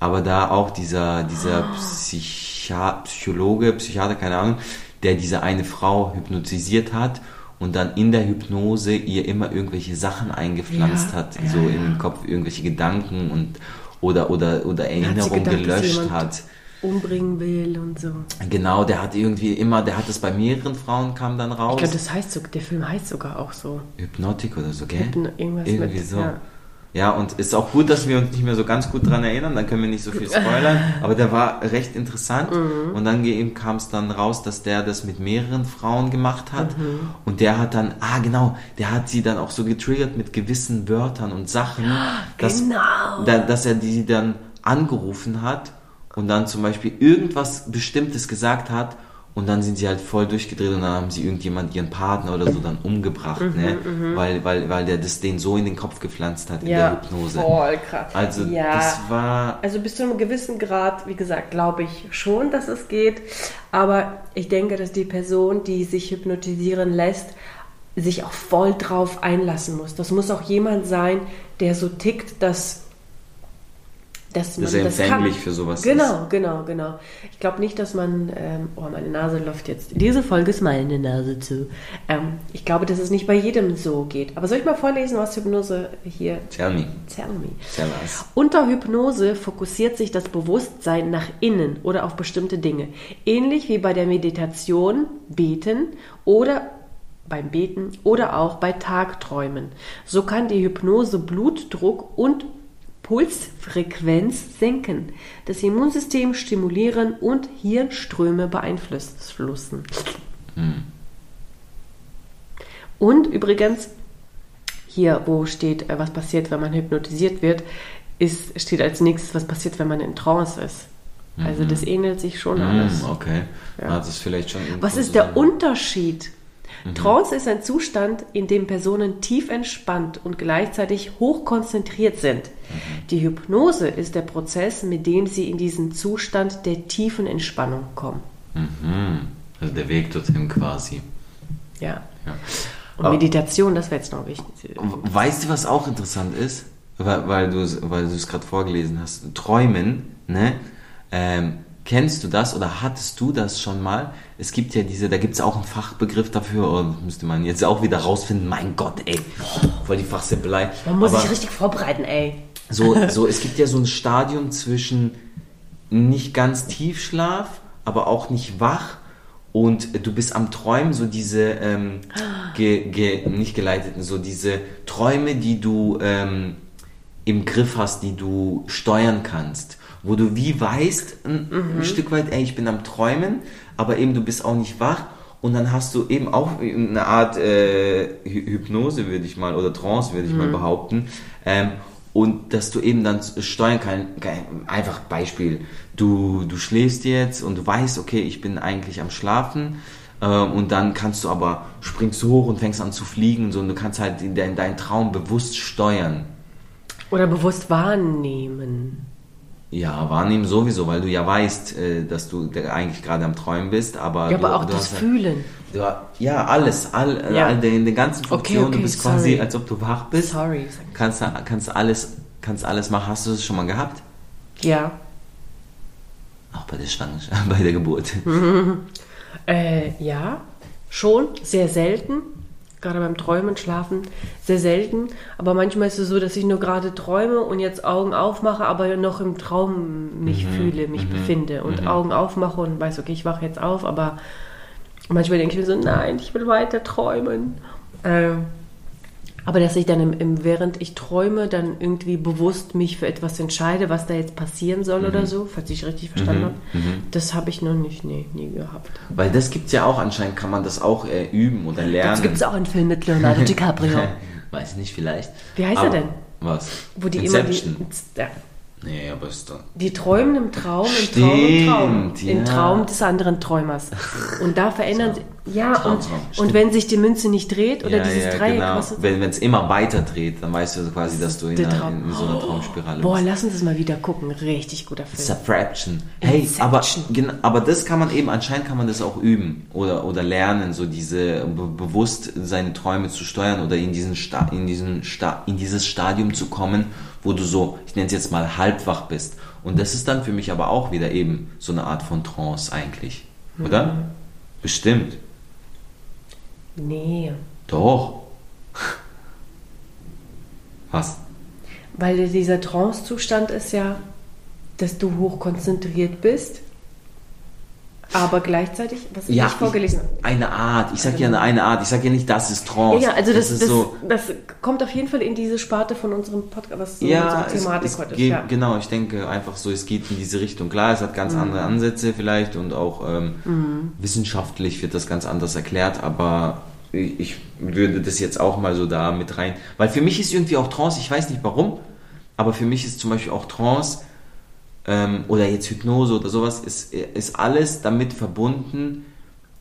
aber da auch dieser, dieser Psycha Psychologe, Psychiater, keine Ahnung, der diese eine Frau hypnotisiert hat und dann in der Hypnose ihr immer irgendwelche Sachen eingepflanzt Ja, hat, ja, so in ja. den Kopf, irgendwelche Gedanken und oder oder oder Hat gedacht, dass gelöscht hat. Umbringen will und so. Genau, der hat irgendwie immer, der hat es bei mehreren Frauen kam dann raus. Ich glaube, das heißt so, der Film heißt sogar auch so. Hypnotik oder so, gell? Hypno- irgendwas Irgendwie mit- so. ja. Ja. und ist auch gut, dass wir uns nicht mehr so ganz gut dran erinnern, dann können wir nicht so viel spoilern. [LAUGHS] aber der war recht interessant. Mhm. Und dann kam es dann raus, dass der das mit mehreren Frauen gemacht hat. Mhm. Und der hat dann, ah genau, der hat sie dann auch so getriggert mit gewissen Wörtern und Sachen, [GASPS] dass, genau. da, dass er die dann angerufen hat und dann zum Beispiel irgendwas Bestimmtes gesagt hat und dann sind sie halt voll durchgedreht und dann haben sie irgendjemand ihren Partner oder so dann umgebracht, Mhm, ne? Weil, weil, weil der das denen so in den Kopf gepflanzt hat in der Hypnose. voll krass. Also ja. das war Also bis zu einem gewissen Grad, wie gesagt, glaube ich schon, dass es geht. Aber ich denke, dass die Person, die sich hypnotisieren lässt, sich auch voll drauf einlassen muss. Das muss auch jemand sein, der so tickt, dass dass man Dass er das empfänglich kann. für sowas genau, ist. Genau, genau, genau. Ich glaube nicht, dass man, ähm, oh, meine Nase läuft jetzt. Diese Folge ist meine Nase zu. Ähm, ich glaube, dass es nicht bei jedem so geht. Aber soll ich mal vorlesen, was Hypnose hier? Tell me. Tell me. Tell us. Unter Hypnose fokussiert sich das Bewusstsein nach innen oder auf bestimmte Dinge. Ähnlich wie bei der Meditation, Beten oder beim Beten oder auch bei Tagträumen. So kann die Hypnose Blutdruck und Pulsfrequenz senken, das Immunsystem stimulieren und Hirnströme beeinflussen. Hm. Und übrigens, hier, wo steht, äh, was passiert, wenn man hypnotisiert wird, ist, steht als nächstes, was passiert, wenn man in Trance ist. Also das mhm. ähnelt sich schon alles. Okay, ja. das ist vielleicht schon. Was ist der Unterschied Mhm. Trance ist ein Zustand, in dem Personen tief entspannt und gleichzeitig hoch konzentriert sind. Mhm. Die Hypnose ist der Prozess, mit dem sie in diesen Zustand der tiefen Entspannung kommen. Mhm. Also der Weg dorthin quasi. Ja. ja. Und Meditation, das wäre jetzt noch wichtig. Weißt du, was auch interessant ist? Weil, weil du es gerade vorgelesen hast. Träumen, ne? Ähm, Kennst du das oder hattest du das schon mal? Es gibt ja diese, da gibt es auch einen Fachbegriff dafür, und müsste man jetzt auch wieder rausfinden. Mein Gott, ey, voll die Fachsimpelei. Man muss Aber sich richtig vorbereiten, ey. So, [LAUGHS] so, es gibt ja so ein Stadium zwischen nicht ganz Tiefschlaf, aber auch nicht wach und du bist am Träumen, so diese, ähm, ge, ge, nicht geleiteten, so diese Träume, die du ähm, im Griff hast, die du steuern kannst wo du wie weißt, ein, mhm. ein Stück weit, ey, ich bin am Träumen, aber eben du bist auch nicht wach und dann hast du eben auch eine Art äh, Hypnose, würde ich mal, oder Trance, würde ich mhm. mal behaupten. Ähm, und dass du eben dann steuern kannst, einfach Beispiel, du, du schläfst jetzt und du weißt, okay, ich bin eigentlich am Schlafen äh, und dann kannst du aber, springst du hoch und fängst an zu fliegen und so und du kannst halt in, in deinen Traum bewusst steuern. Oder bewusst wahrnehmen. Ja, wahrnehmen sowieso, weil du ja weißt, äh, dass du eigentlich gerade am Träumen bist, aber. Ja, aber du, auch du das Fühlen. Du, ja, alles, all, ja. all den, den ganzen Funktionen, okay, okay, du bist sorry. quasi, als ob du wach bist. Sorry. Kannst, kannst, alles, kannst alles machen. Hast du das schon mal gehabt? Ja. Auch bei der Schwangerschaft, [LAUGHS] bei der Geburt. [LAUGHS] äh, ja, schon, sehr selten gerade beim Träumen, Schlafen, sehr selten. Aber manchmal ist es so, dass ich nur gerade träume und jetzt Augen aufmache, aber noch im Traum mich mhm. fühle, mich mhm. befinde und mhm. Augen aufmache und weiß, okay, ich wache jetzt auf, aber manchmal denke ich mir so, nein, ich will weiter träumen. Äh, aber dass ich dann im, im, während ich träume, dann irgendwie bewusst mich für etwas entscheide, was da jetzt passieren soll mhm. oder so, falls ich richtig verstanden mhm. habe, mhm. das habe ich noch nicht, nee, nie gehabt. Weil das gibt es ja auch, anscheinend kann man das auch äh, üben oder lernen. Das gibt es auch einen Film mit Leonardo [LAUGHS] DiCaprio. Weiß nicht, vielleicht. Wie heißt Aber, er denn? Was? Wo die Inception. immer die, ja, Nee, aber ist doch. Die träumen im Traum, im Stimmt, Traum, im Traum. Ja. Im Traum des anderen Träumers. Und da verändern sie. Ja, Traum, und, Traum, und wenn sich die Münze nicht dreht oder ja, dieses ja, Dreieck. Genau. Wenn es immer weiter dreht, dann weißt du quasi, dass du in, einer, in so einer Traumspirale Boah, bist. lass uns das mal wieder gucken. Richtig guter Film. Subtraction. Hey, aber, aber das kann man eben, anscheinend kann man das auch üben oder, oder lernen, so diese bewusst seine Träume zu steuern oder in, diesen Sta in, diesen Sta in dieses Stadium zu kommen, wo du so, ich nenne es jetzt mal halbwach bist. Und das ist dann für mich aber auch wieder eben so eine Art von Trance eigentlich. Oder? Mhm. Bestimmt. Nee. Doch. Was? Weil dieser Trance-Zustand ist ja, dass du hochkonzentriert bist aber gleichzeitig, was ja, ich vorgelesen habe. Eine Art. Ich sage ja eine, eine Art. Ich sage ja nicht, das ist Trance. Ja, also das, das, das, so das, kommt auf jeden Fall in diese Sparte von unserem Podcast, was so ja, unsere Thematik es, es heute geht, ist. Ja. Genau, ich denke einfach so, es geht in diese Richtung. Klar, es hat ganz mhm. andere Ansätze vielleicht und auch ähm, mhm. wissenschaftlich wird das ganz anders erklärt, aber ich würde das jetzt auch mal so da mit rein. Weil für mich ist irgendwie auch Trance, ich weiß nicht warum, aber für mich ist zum Beispiel auch Trance ähm, oder jetzt Hypnose oder sowas, ist, ist alles damit verbunden,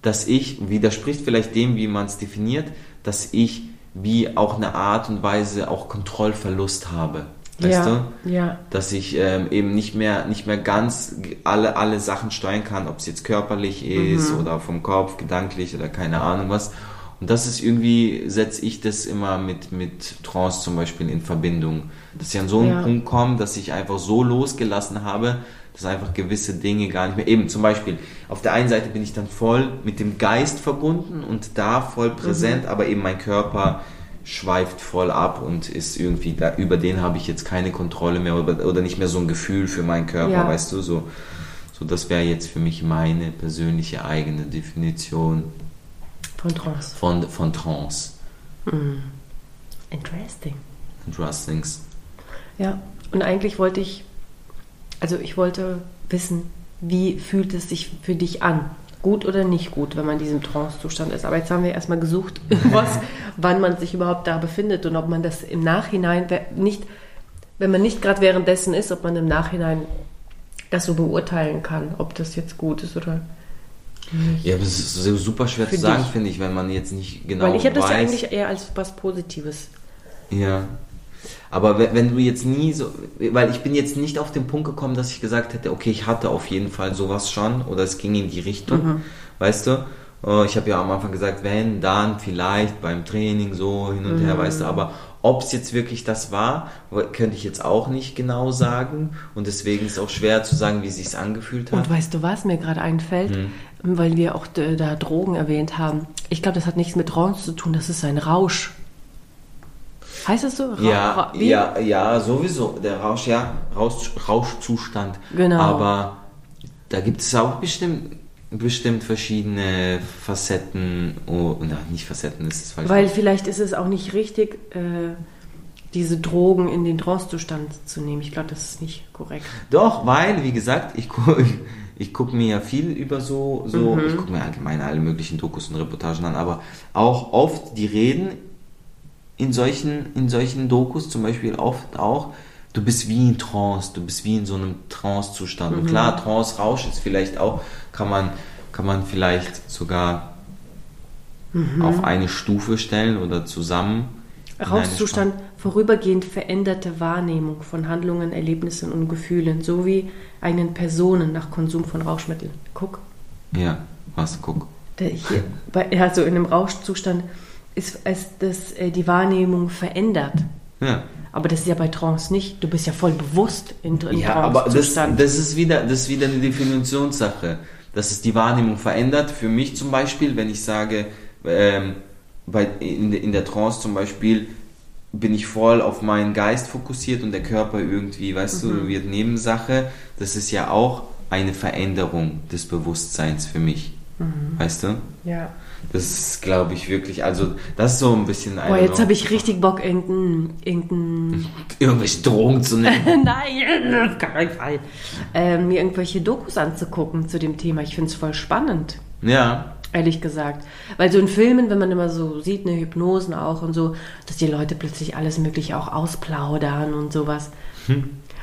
dass ich, widerspricht vielleicht dem, wie man es definiert, dass ich wie auch eine Art und Weise auch Kontrollverlust habe. Weißt ja, du? Ja. Dass ich ähm, eben nicht mehr, nicht mehr ganz alle, alle Sachen steuern kann, ob es jetzt körperlich ist mhm. oder vom Kopf, gedanklich oder keine Ahnung was. Und das ist irgendwie, setze ich das immer mit, mit Trance zum Beispiel in Verbindung. Dass ich an so einen Ja. Punkt komme, dass ich einfach so losgelassen habe, dass einfach gewisse Dinge gar nicht mehr. Eben zum Beispiel, auf der einen Seite bin ich dann voll mit dem Geist verbunden und da voll präsent, aber eben mein Körper schweift voll ab und ist irgendwie, da, über den habe ich jetzt keine Kontrolle mehr oder, oder nicht mehr so ein Gefühl für meinen Körper, Ja. weißt du, so. So, das wäre jetzt für mich meine persönliche eigene Definition Von Trance. von, von Trance. Interesting. Interesting. Ja, und eigentlich wollte ich, also ich wollte wissen, wie fühlt es sich für dich an? Gut oder nicht gut, wenn man in diesem Trance-Zustand ist. Aber jetzt haben wir erstmal gesucht, [LAUGHS] was, wann man sich überhaupt da befindet und ob man das im Nachhinein nicht, wenn man nicht gerade währenddessen ist, ob man im Nachhinein das so beurteilen kann, ob das jetzt gut ist oder nicht. Ja, aber es ist super schwer Für zu sagen, finde ich, wenn man jetzt nicht genau Weil ich habe das ja eigentlich eher als was Positives. Ja. Aber wenn, du jetzt nie so, weil ich bin jetzt nicht auf den Punkt gekommen, dass ich gesagt hätte, okay, ich hatte auf jeden Fall sowas schon oder es ging in die Richtung, Mhm. weißt du? Äh, Ich habe ja am Anfang gesagt, wenn, dann, vielleicht beim Training so hin und Mhm. her, weißt du, aber ob es jetzt wirklich das war, könnte ich jetzt auch nicht genau sagen und deswegen ist es auch schwer zu sagen, wie es sich angefühlt hat. Und weißt du, was mir gerade einfällt? Hm. Weil wir auch da Drogen erwähnt haben. Ich glaube, das hat nichts mit Trance zu tun, das ist ein Rausch. Heißt es so? Ra Ja, wie? ja, ja, sowieso. Der Rausch, ja, Rausch, Rauschzustand. Genau. Aber da gibt es auch bestimmt, bestimmt verschiedene Facetten. Oh, na, nicht Facetten, das ist falsch. Weil vielleicht ist es auch nicht richtig, äh, diese Drogen in den Trance-Zustand zu nehmen. Ich glaube, das ist nicht korrekt. Doch, weil, wie gesagt, ich gucke [LAUGHS] ich guck mir ja viel über so, so Mhm. ich gucke mir allgemein alle möglichen Dokus und Reportagen an, aber auch oft die reden in solchen, in solchen Dokus zum Beispiel oft auch, du bist wie in Trance, du bist wie in so einem Trance-Zustand. Mhm. Und klar, Trance-Rausch ist vielleicht auch, kann man, kann man vielleicht sogar Mhm. auf eine Stufe stellen oder zusammen. Rauschzustand, vorübergehend veränderte Wahrnehmung von Handlungen, Erlebnissen und Gefühlen sowie eigenen Personen nach Konsum von Rauschmitteln. Guck. Ja, was, guck. der hier, bei, also in einem Rauschzustand ist es das, äh, die Wahrnehmung verändert. Ja. Aber das ist ja bei Trance nicht. Du bist ja voll bewusst in, in Ja, aber das, das, ist wieder, das ist wieder eine Definitionssache. Dass es die Wahrnehmung verändert. Für mich zum Beispiel, wenn ich sage, ähm, bei, in, in der Trance zum Beispiel, bin ich voll auf meinen Geist fokussiert und der Körper irgendwie, weißt du, wird Nebensache. Das ist ja auch eine Veränderung des Bewusstseins für mich. Weißt du? Ja. Das ist, glaube ich, wirklich, also, das ist so ein bisschen Boah, jetzt habe ich richtig Bock, irgendein, irgendein [LAUGHS] irgendwelche Drogen zu nehmen. [LAUGHS] Nein, auf keinen Fall. Ähm, mir irgendwelche Dokus anzugucken zu dem Thema. Ich finde es voll spannend, ja. ehrlich gesagt. Weil so in Filmen, wenn man immer so sieht, ne, Hypnosen auch und so, dass die Leute plötzlich alles Mögliche auch ausplaudern und sowas.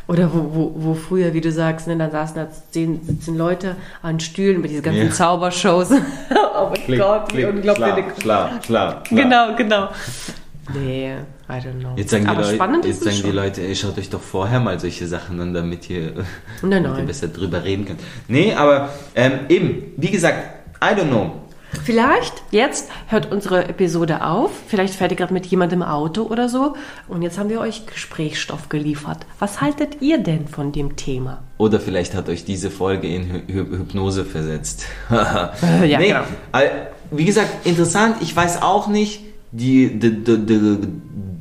Oder wo, wo, wo früher, wie du sagst, ne, dann saßen da zehn, sitzen Leute an Stühlen mit diesen ganzen Ja. Zaubershows. [LAUGHS] oh mein Gott, wie unglaublich. klar, klar, Genau, genau. Nee, I don't know. Jetzt sagen, die Aber Leute, spannend jetzt ist es sagen die. Leute, ey, schaut euch doch vorher mal solche Sachen an, damit ihr, Nein, [LAUGHS] damit ihr nein. besser drüber reden könnt. Nee, aber ähm, eben, wie gesagt, I don't know. Vielleicht, jetzt hört unsere Episode auf. Vielleicht fährt ihr gerade mit jemandem im Auto oder so. Und jetzt haben wir euch Gesprächsstoff geliefert. Was haltet ihr denn von dem Thema? Oder vielleicht hat euch diese Folge in Hy Hy Hypnose versetzt. [LAUGHS] ja, nee, genau. äh, wie gesagt, interessant. Ich weiß auch nicht. Die the, the, the,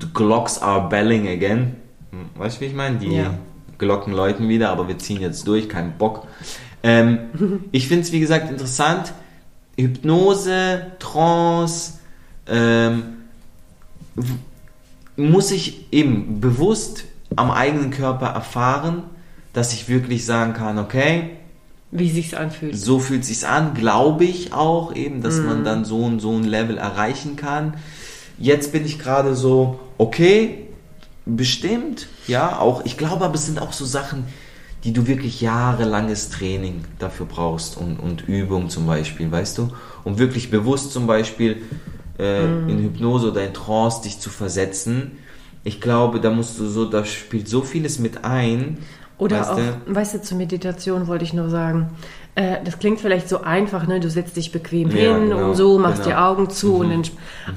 the Glocks are belling again. Hm, Weißt du, wie ich meine? Die Ja. Glocken läuten wieder, aber wir ziehen jetzt durch, kein Bock. Ähm, [LAUGHS] ich finde es, wie gesagt, interessant. Hypnose, Trance, ähm, muss ich eben bewusst am eigenen Körper erfahren, dass ich wirklich sagen kann, okay, Wie sich's anfühlt. so fühlt sich's an, glaube ich auch eben, dass man dann so ein so ein Level erreichen kann. Jetzt bin ich gerade so, okay, bestimmt, ja, auch ich glaube, aber es sind auch so Sachen, die du wirklich jahrelanges Training dafür brauchst und, und Übung zum Beispiel, weißt du, um wirklich bewusst zum Beispiel äh, in Hypnose oder in Trance dich zu versetzen. Ich glaube, da musst du so, da spielt so vieles mit ein. Oder weißt auch, du? weißt du, zur Meditation wollte ich nur sagen, äh, das klingt vielleicht so einfach, ne? Du setzt dich bequem Ja, hin genau, und so, machst genau. die Augen zu und dann,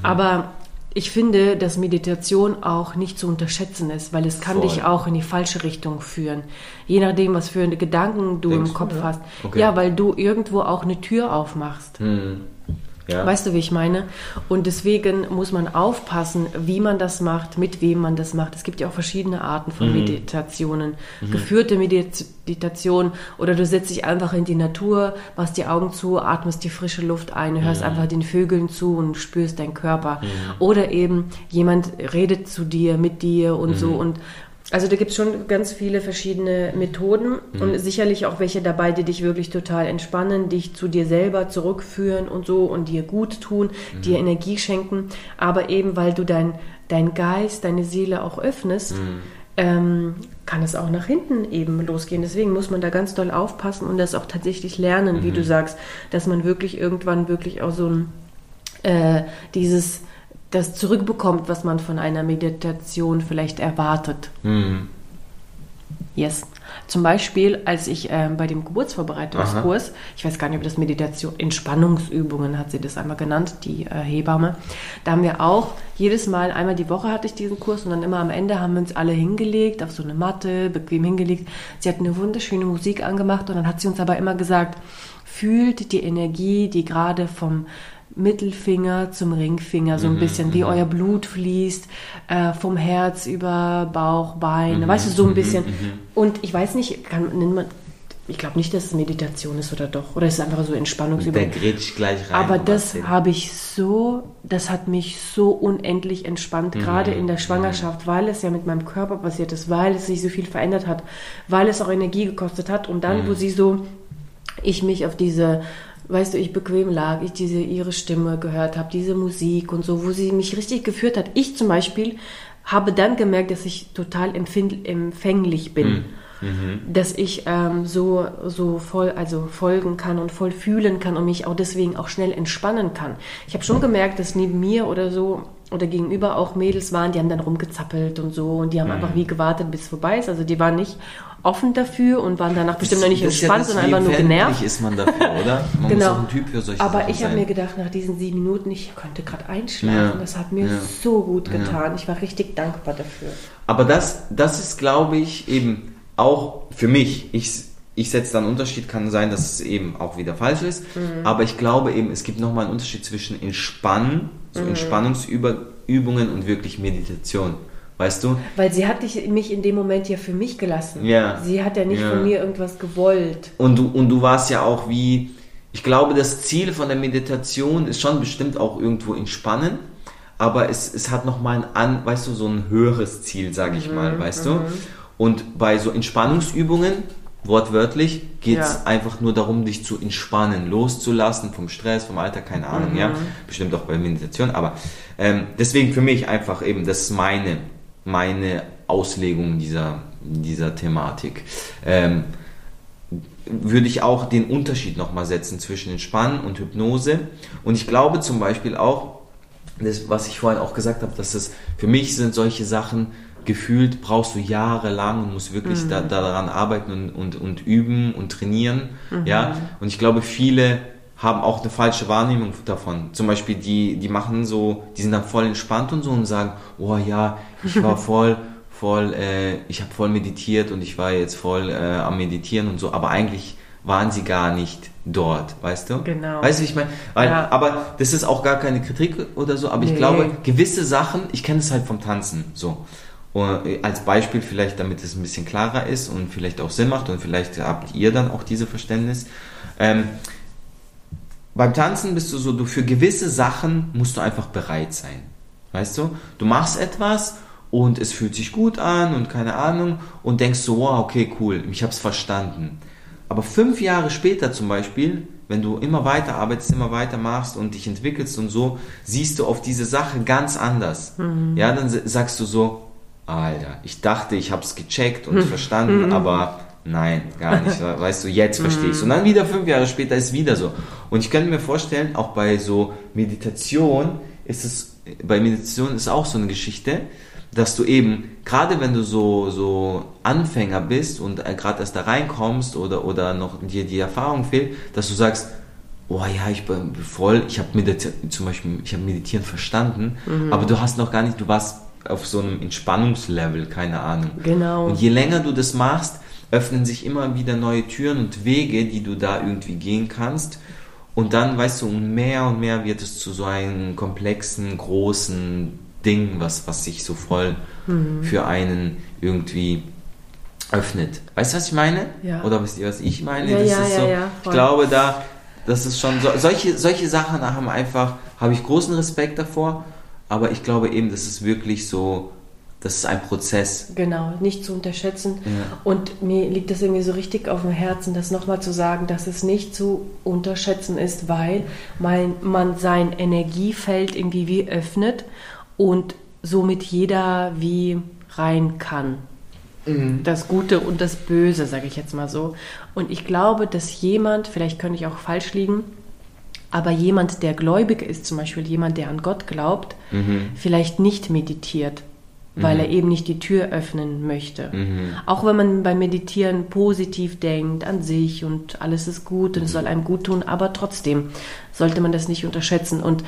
aber ich finde, dass Meditation auch nicht zu unterschätzen ist, weil es kann Voll. dich auch in die falsche Richtung führen. Je nachdem, was für Gedanken du Denkst im du, Kopf ja? hast. Okay. Ja, weil du irgendwo auch eine Tür aufmachst. Hm. Ja. Weißt du, wie ich meine? Und deswegen muss man aufpassen, wie man das macht, mit wem man das macht. Es gibt ja auch verschiedene Arten von Mhm. Meditationen. Geführte Meditation oder du setzt dich einfach in die Natur, machst die Augen zu, atmest die frische Luft ein, hörst Mhm. einfach den Vögeln zu und spürst deinen Körper. Oder eben jemand redet zu dir, mit dir und Mhm. so und also da gibt es schon ganz viele verschiedene Methoden Mhm. und sicherlich auch welche dabei, die dich wirklich total entspannen, dich zu dir selber zurückführen und so und dir gut tun, Mhm. dir Energie schenken. Aber eben weil du dein, dein Geist, deine Seele auch öffnest, Mhm. ähm, kann es auch nach hinten eben losgehen. Deswegen muss man da ganz doll aufpassen und das auch tatsächlich lernen, wie du Mhm. sagst, dass man wirklich irgendwann wirklich auch so ein äh, dieses das zurückbekommt, was man von einer Meditation vielleicht erwartet. Hm. Yes. Zum Beispiel, als ich ähm, bei dem Geburtsvorbereitungskurs, ich weiß gar nicht, ob das Meditation, Entspannungsübungen hat sie das einmal genannt, die äh, Hebamme, da haben wir auch jedes Mal, einmal die Woche hatte ich diesen Kurs und dann immer am Ende haben wir uns alle hingelegt, auf so eine Matte, bequem hingelegt. Sie hat eine wunderschöne Musik angemacht und dann hat sie uns aber immer gesagt, fühlt die Energie, die gerade vom Mittelfinger zum Ringfinger, so ein bisschen, wie euer Blut fließt, äh, vom Herz über Bauch, Beine, weißt du, so ein bisschen. Und ich weiß nicht, kann, nennt man, ich glaube nicht, dass es Meditation ist oder doch, oder es ist einfach so Entspannungsübung. grätscht gleich rein. Aber das habe ich so, das hat mich so unendlich entspannt, gerade in der Schwangerschaft, weil es ja mit meinem Körper passiert ist, weil es sich so viel verändert hat, weil es auch Energie gekostet hat. Und dann, wo sie so, ich mich auf diese, weißt du, ich bequem lag, ich diese ihre Stimme gehört habe, diese Musik und so, wo sie mich richtig geführt hat. Ich zum Beispiel habe dann gemerkt, dass ich total empfänglich bin. Dass ich ähm, so, so voll, also folgen kann und voll fühlen kann und mich auch deswegen auch schnell entspannen kann. Ich habe schon gemerkt, dass neben mir oder so oder gegenüber auch Mädels waren, die haben dann rumgezappelt und so und die haben einfach wie gewartet, bis es vorbei ist. Also die waren nicht offen dafür und waren danach bestimmt noch nicht Das ist ja entspannt, das, sondern einfach nur genervt. ist man dafür, oder? Man [LAUGHS] Genau. muss auch ein Typ für solche Aber Sachen ich habe mir gedacht, nach diesen sieben Minuten, ich könnte gerade einschlafen. Ja. Das hat mir Ja. so gut getan. Ich war richtig dankbar dafür. Aber das, das ist, glaube ich, eben auch für mich. Ich, ich setze da einen Unterschied, kann sein, dass es eben auch wieder falsch ist. Aber ich glaube eben, es gibt nochmal einen Unterschied zwischen Entspannen, so Entspannungsübungen und wirklich Meditation. Weißt du? Weil sie hat dich, mich in dem Moment ja für mich gelassen. Ja. Sie hat ja nicht Ja. von mir irgendwas gewollt. Und du, und du warst ja auch wie, ich glaube, das Ziel von der Meditation ist schon bestimmt auch irgendwo entspannen, aber es, es hat nochmal ein, an, weißt du, so ein höheres Ziel, sage ich mal, weißt du? Und bei so Entspannungsübungen, wortwörtlich, geht es Ja. einfach nur darum, dich zu entspannen, loszulassen vom Stress, vom Alter, keine Ahnung, ja, bestimmt auch bei Meditation, aber ähm, deswegen für mich einfach eben, das ist meine, meine Auslegung dieser, dieser Thematik. Ähm, würde ich auch den Unterschied nochmal setzen zwischen Entspannen und Hypnose. Und ich glaube zum Beispiel auch, das, was ich vorhin auch gesagt habe, dass es für mich sind solche Sachen, gefühlt brauchst du jahrelang und musst wirklich da, daran arbeiten und, und, und üben und trainieren. Ja, und ich glaube, viele haben auch eine falsche Wahrnehmung davon. Zum Beispiel, die, die machen so, die sind dann voll entspannt und so und sagen, oh ja, ich war [LAUGHS] voll, voll, äh, ich habe voll meditiert und ich war jetzt voll äh, am Meditieren und so, aber eigentlich waren sie gar nicht dort, weißt du? Genau. Weißt du, wie ich meine? Weil, Ja. Aber das ist auch gar keine Kritik oder so, aber ich Nee. glaube, gewisse Sachen, ich kenne es halt vom Tanzen, so. Und äh, als Beispiel vielleicht, damit es ein bisschen klarer ist und vielleicht auch Sinn macht und vielleicht habt ihr dann auch diese Verständnis. Ähm, beim Tanzen bist du so, du für gewisse Sachen musst du einfach bereit sein. Weißt du? Du machst etwas und es fühlt sich gut an und keine Ahnung und denkst so, wow, okay, cool, ich habe es verstanden. Aber fünf Jahre später zum Beispiel, wenn du immer weiter arbeitest, immer weiter machst und dich entwickelst und so, siehst du auf diese Sache ganz anders. Ja, dann sagst du so, Alter, ich dachte, ich habe es gecheckt und verstanden, aber nein, gar nicht. Weißt du, jetzt verstehe ich Und dann wieder fünf Jahre später ist wieder so. Und ich könnte mir vorstellen, auch bei so Meditation ist es bei Meditation ist auch so eine Geschichte, dass du eben, gerade wenn du so, so Anfänger bist und äh, gerade erst da reinkommst oder, oder noch dir die Erfahrung fehlt, dass du sagst, oh ja, ich bin voll, ich habe zum Beispiel, ich habe meditieren verstanden, aber du hast noch gar nicht, du warst auf so einem Entspannungslevel, keine Ahnung. Genau. Und je länger du das machst, öffnen sich immer wieder neue Türen und Wege, die du da irgendwie gehen kannst. Und dann, weißt du, mehr und mehr wird es zu so einem komplexen, großen Ding, was, was sich so voll Mhm. für einen irgendwie öffnet. Weißt du, was ich meine? Ja. Oder wisst ihr, was ich meine? Ja, das ja, ist ja, so, ich glaube, da, das ist schon so, solche, solche Sachen haben einfach, habe ich großen Respekt davor, aber ich glaube eben, das ist wirklich so, das ist ein Prozess. Genau, nicht zu unterschätzen. Ja. Und mir liegt das irgendwie so richtig auf dem Herzen, das nochmal zu sagen, dass es nicht zu unterschätzen ist, weil man, man sein Energiefeld irgendwie wie öffnet und somit jeder wie rein kann. Das Gute und das Böse, sage ich jetzt mal so. Und ich glaube, dass jemand, vielleicht könnte ich auch falsch liegen, aber jemand, der gläubig ist, zum Beispiel jemand, der an Gott glaubt, vielleicht nicht meditiert, weil er eben nicht die Tür öffnen möchte. Auch wenn man beim Meditieren positiv denkt an sich und alles ist gut und es soll einem gut tun, aber trotzdem sollte man das nicht unterschätzen. Und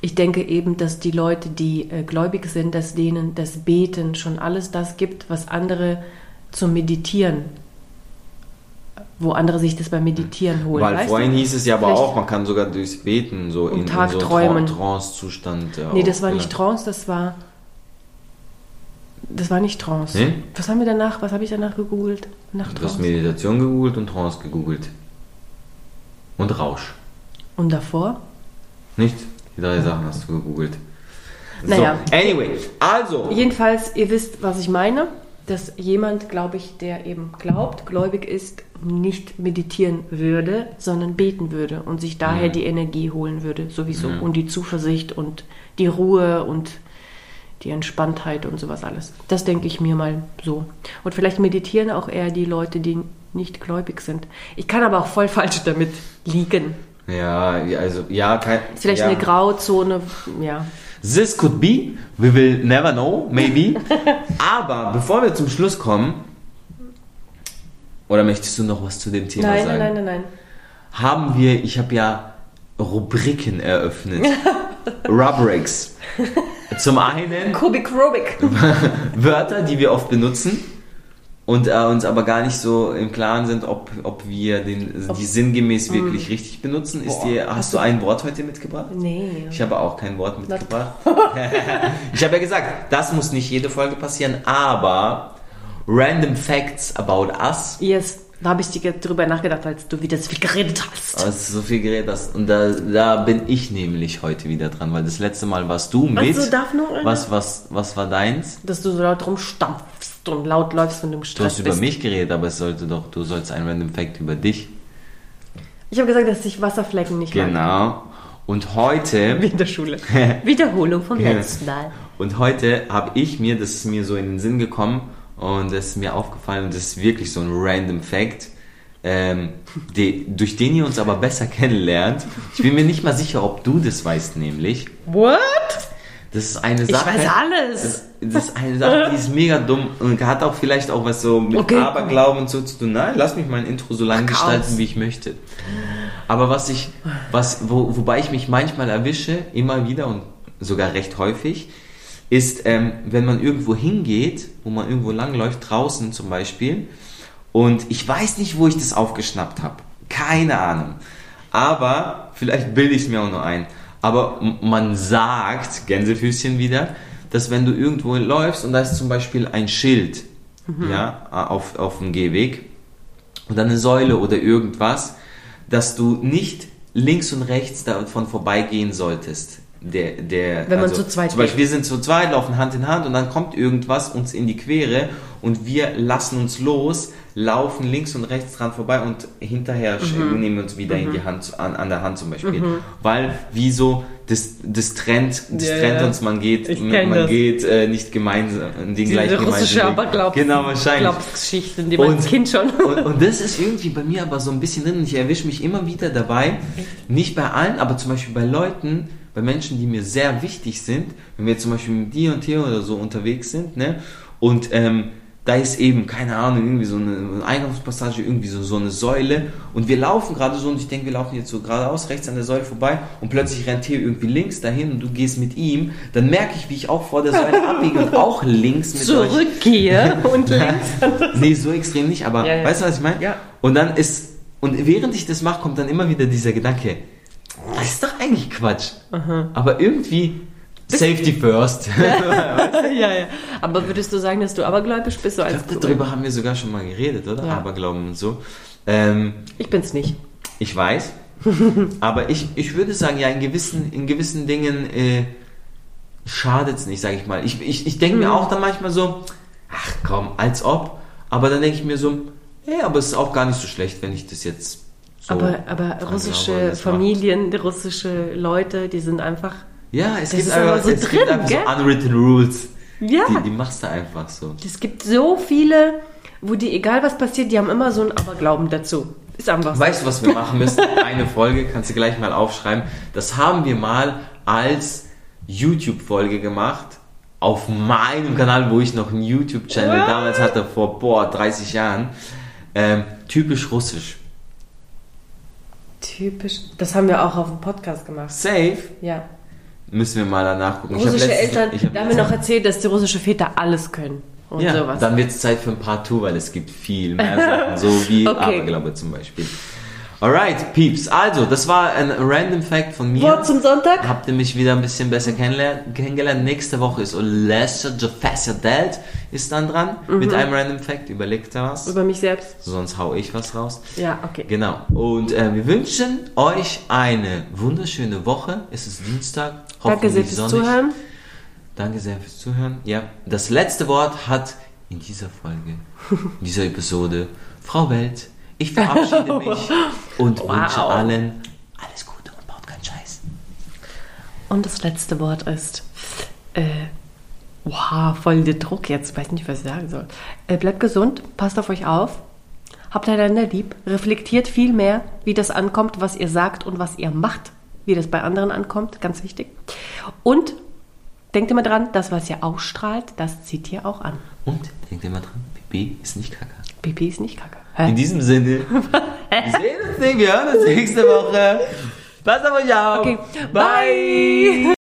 ich denke eben, dass die Leute, die äh, gläubig sind, dass denen das Beten schon alles das gibt, was andere zum Meditieren, wo andere sich das beim Meditieren holen. Weil vorhin du? hieß es ja aber Vielleicht- auch, man kann sogar durchs Beten so in, in Tag so träumen. Tra Trance-Zustand. Ja, Nee, das war nicht. Trance, das war. Das war nicht Trance. Nee? Was haben wir danach, was habe ich danach gegoogelt? Nach Du hast Trance. Meditation gegoogelt und Trance gegoogelt. Und Rausch. Und davor? Nicht? Die drei Sachen hast du gegoogelt. Naja. So, anyway, also. Jedenfalls, ihr wisst, was ich meine, dass jemand, glaube ich, der eben glaubt, gläubig ist, nicht meditieren würde, sondern beten würde und sich daher Mhm. die Energie holen würde, sowieso. Und die Zuversicht und die Ruhe und die Entspanntheit und sowas alles. Das denke ich mir mal so. Und vielleicht meditieren auch eher die Leute, die nicht gläubig sind. Ich kann aber auch voll falsch damit liegen. Ja, also, ja, kein. Vielleicht ja. eine Grauzone, ja. This could be, we will never know, maybe. [LAUGHS] Aber bevor wir zum Schluss kommen, oder möchtest du noch was zu dem Thema Nein, sagen? nein, nein, nein, nein. Haben wir, ich habe ja Rubriken eröffnet. [LAUGHS] Rubrics. Zum einen Kubik Rubik. [LAUGHS] Wörter, die wir oft benutzen und äh, uns aber gar nicht so im Klaren sind, ob, ob wir den, die sinngemäß wirklich richtig benutzen. Ist Boah. dir, hast du ein Wort heute mitgebracht? Nee. Ich habe auch kein Wort mitgebracht. [LAUGHS] ich habe ja gesagt, das muss nicht jede Folge passieren, aber random facts about us. Yes, da habe ich dir drüber nachgedacht, als du wieder so viel geredet hast. Also so viel geredet hast. Und da, da bin ich nämlich heute wieder dran, weil das letzte Mal warst du mit. Also, darf nur was, was, was war deins? Dass du so laut rumstampfst und laut läufst, wenn du im Du Stress hast über bist. mich geredet, aber es sollte doch, du sollst ein random fact über dich. Ich habe gesagt, dass ich Wasserflecken nicht mag. Genau. Und heute [LAUGHS] Wie in der Schule. [LAUGHS] Wiederholung vom Ja. letzten Mal. Und heute habe ich mir, das ist mir so in den Sinn gekommen und das ist mir aufgefallen und das ist wirklich so ein random Fact, ähm, die, durch den ihr uns aber besser [LAUGHS] kennenlernt. Ich bin mir nicht mal sicher, ob du das weißt, nämlich. What? Das ist eine Ich Sache. weiß alles. Das, das ist eine Sache, die ist mega dumm und hat auch vielleicht auch was so mit Okay. Aberglauben und so zu tun. Nein, lass mich mein Intro so lang Pack gestalten, aus. wie ich möchte. Aber was ich, was, wo, wobei ich mich manchmal erwische, immer wieder und sogar recht häufig, ist, ähm, wenn man irgendwo hingeht, wo man irgendwo langläuft, draußen zum Beispiel, und ich weiß nicht, wo ich das aufgeschnappt habe. Keine Ahnung. Aber, vielleicht bilde ich es mir auch nur ein, aber man sagt, Gänsefüßchen wieder, dass wenn du irgendwo läufst und da ist zum Beispiel ein Schild ja, auf, auf dem Gehweg oder eine Säule oder irgendwas, dass du nicht links und rechts davon vorbeigehen solltest. Der, der, also Wenn man zu zweit Zum Beispiel, wir sind zu zweit, laufen Hand in Hand und dann kommt irgendwas uns in die Quere und wir lassen uns los, laufen links und rechts dran vorbei und hinterher Mhm. nehmen wir uns wieder in die Hand, an, an der Hand zum Beispiel. Weil, wieso, das, das trennt, das Ja, trennt uns, man geht, man, das. geht äh, nicht gemeinsam, den Diese gleichen russische gemeinsamen Genau, wahrscheinlich. Glaubensgeschichten, die man Und- als Kind schon. [LAUGHS] Und, und das ist irgendwie bei mir aber so ein bisschen drin und ich erwische mich immer wieder dabei, nicht bei allen, aber zum Beispiel bei Leuten, bei Menschen, die mir sehr wichtig sind, wenn wir zum Beispiel mit dir und Theo oder so unterwegs sind, ne? Und ähm, da ist eben, keine Ahnung, irgendwie so eine Eingangspassage, irgendwie so, so eine Säule und wir laufen gerade so und ich denke, wir laufen jetzt so geradeaus, rechts an der Säule vorbei und plötzlich rennt Theo irgendwie links dahin und du gehst mit ihm, dann merke ich, wie ich auch vor der Säule [LAUGHS] abbiege und auch links mit. Zurückgehe [LAUGHS] und links. Nee, so extrem nicht, aber Ja, ja. weißt du, was ich meine? Ja. Und dann ist, und während ich das mache, kommt dann immer wieder dieser Gedanke, das ist doch eigentlich Quatsch. Aber irgendwie Safety first. [LAUGHS] ja, ja. Aber würdest du sagen, dass du abergläubisch bist? So als Ich glaub, darüber haben wir sogar schon mal geredet, oder? Ja. Aberglauben und so. Ähm, Ich bin's nicht. ich weiß. [LAUGHS] aber ich, ich würde sagen, ja, in gewissen, in gewissen Dingen äh, schadet es nicht, sage ich mal. Ich, ich, ich denke mir Mhm. auch dann manchmal so, ach komm, als ob. Aber dann denke ich mir so, hey, aber es ist auch gar nicht so schlecht, wenn ich das jetzt so. aber aber russische glaube, macht- Familien, die russische Leute, die sind einfach. Ja, es gibt einfach, so es drin, gibt einfach so unwritten rules. Ja. Die, die machst du einfach so. Es gibt so viele, wo die, egal was passiert, die haben immer so einen Aberglauben dazu. Ist einfach so. Weißt du, was wir machen müssen? [LAUGHS] Eine Folge, kannst du gleich mal aufschreiben. Das haben wir mal als YouTube-Folge gemacht. Auf meinem Kanal, wo ich noch einen YouTube-Channel damals hatte, vor, boah, 30 Jahren. Ähm, typisch russisch. Typisch. Das haben wir auch auf dem Podcast gemacht. Safe. Ja. Müssen wir mal danach gucken. Russische letztens- Eltern, hab da haben wir noch erzählt, dass die russische Väter alles können. Und ja, sowas. dann wird es Zeit für ein Part 2, weil es gibt viel mehr [LAUGHS] Sachen, so wie Okay. Aberglaube zum Beispiel. Alright, Peeps. Also, das war ein random Fact von mir. Wort zum Sonntag? Habt ihr mich wieder ein bisschen besser kennengelernt? Nächste Woche ist Olesha Jafessa Dad ist dann dran mit einem Random Fact. Überlegt er was? Über mich selbst? Sonst hau ich was raus. Ja, okay. Genau. Und äh, wir wünschen euch eine wunderschöne Woche. Es ist Dienstag. Danke sehr hoffentlich fürs sonnig. Zuhören. Danke sehr fürs Zuhören. Ja, das letzte Wort hat in dieser Folge, in [LAUGHS] dieser Episode, Frau Welt. Ich verabschiede mich [LAUGHS] und Wow. wünsche allen alles Gute und baut keinen Scheiß. Und das letzte Wort ist. Äh, wow, voll der Druck jetzt. Ich weiß nicht, was ich sagen soll. Äh, bleibt gesund, passt auf euch auf. Habt einander lieb. Reflektiert viel mehr, wie das ankommt, was ihr sagt und was ihr macht. Wie das bei anderen ankommt. Ganz wichtig. Und denkt immer dran, das, was ihr ausstrahlt, das zieht ihr auch an. Und denkt immer dran, Pipi ist nicht Kacke. Pipi ist nicht kacke. In diesem Sinne, [LAUGHS] wir sehen uns nicht, wir hören uns nächste Woche. Pass auf euch auf. Okay, bye.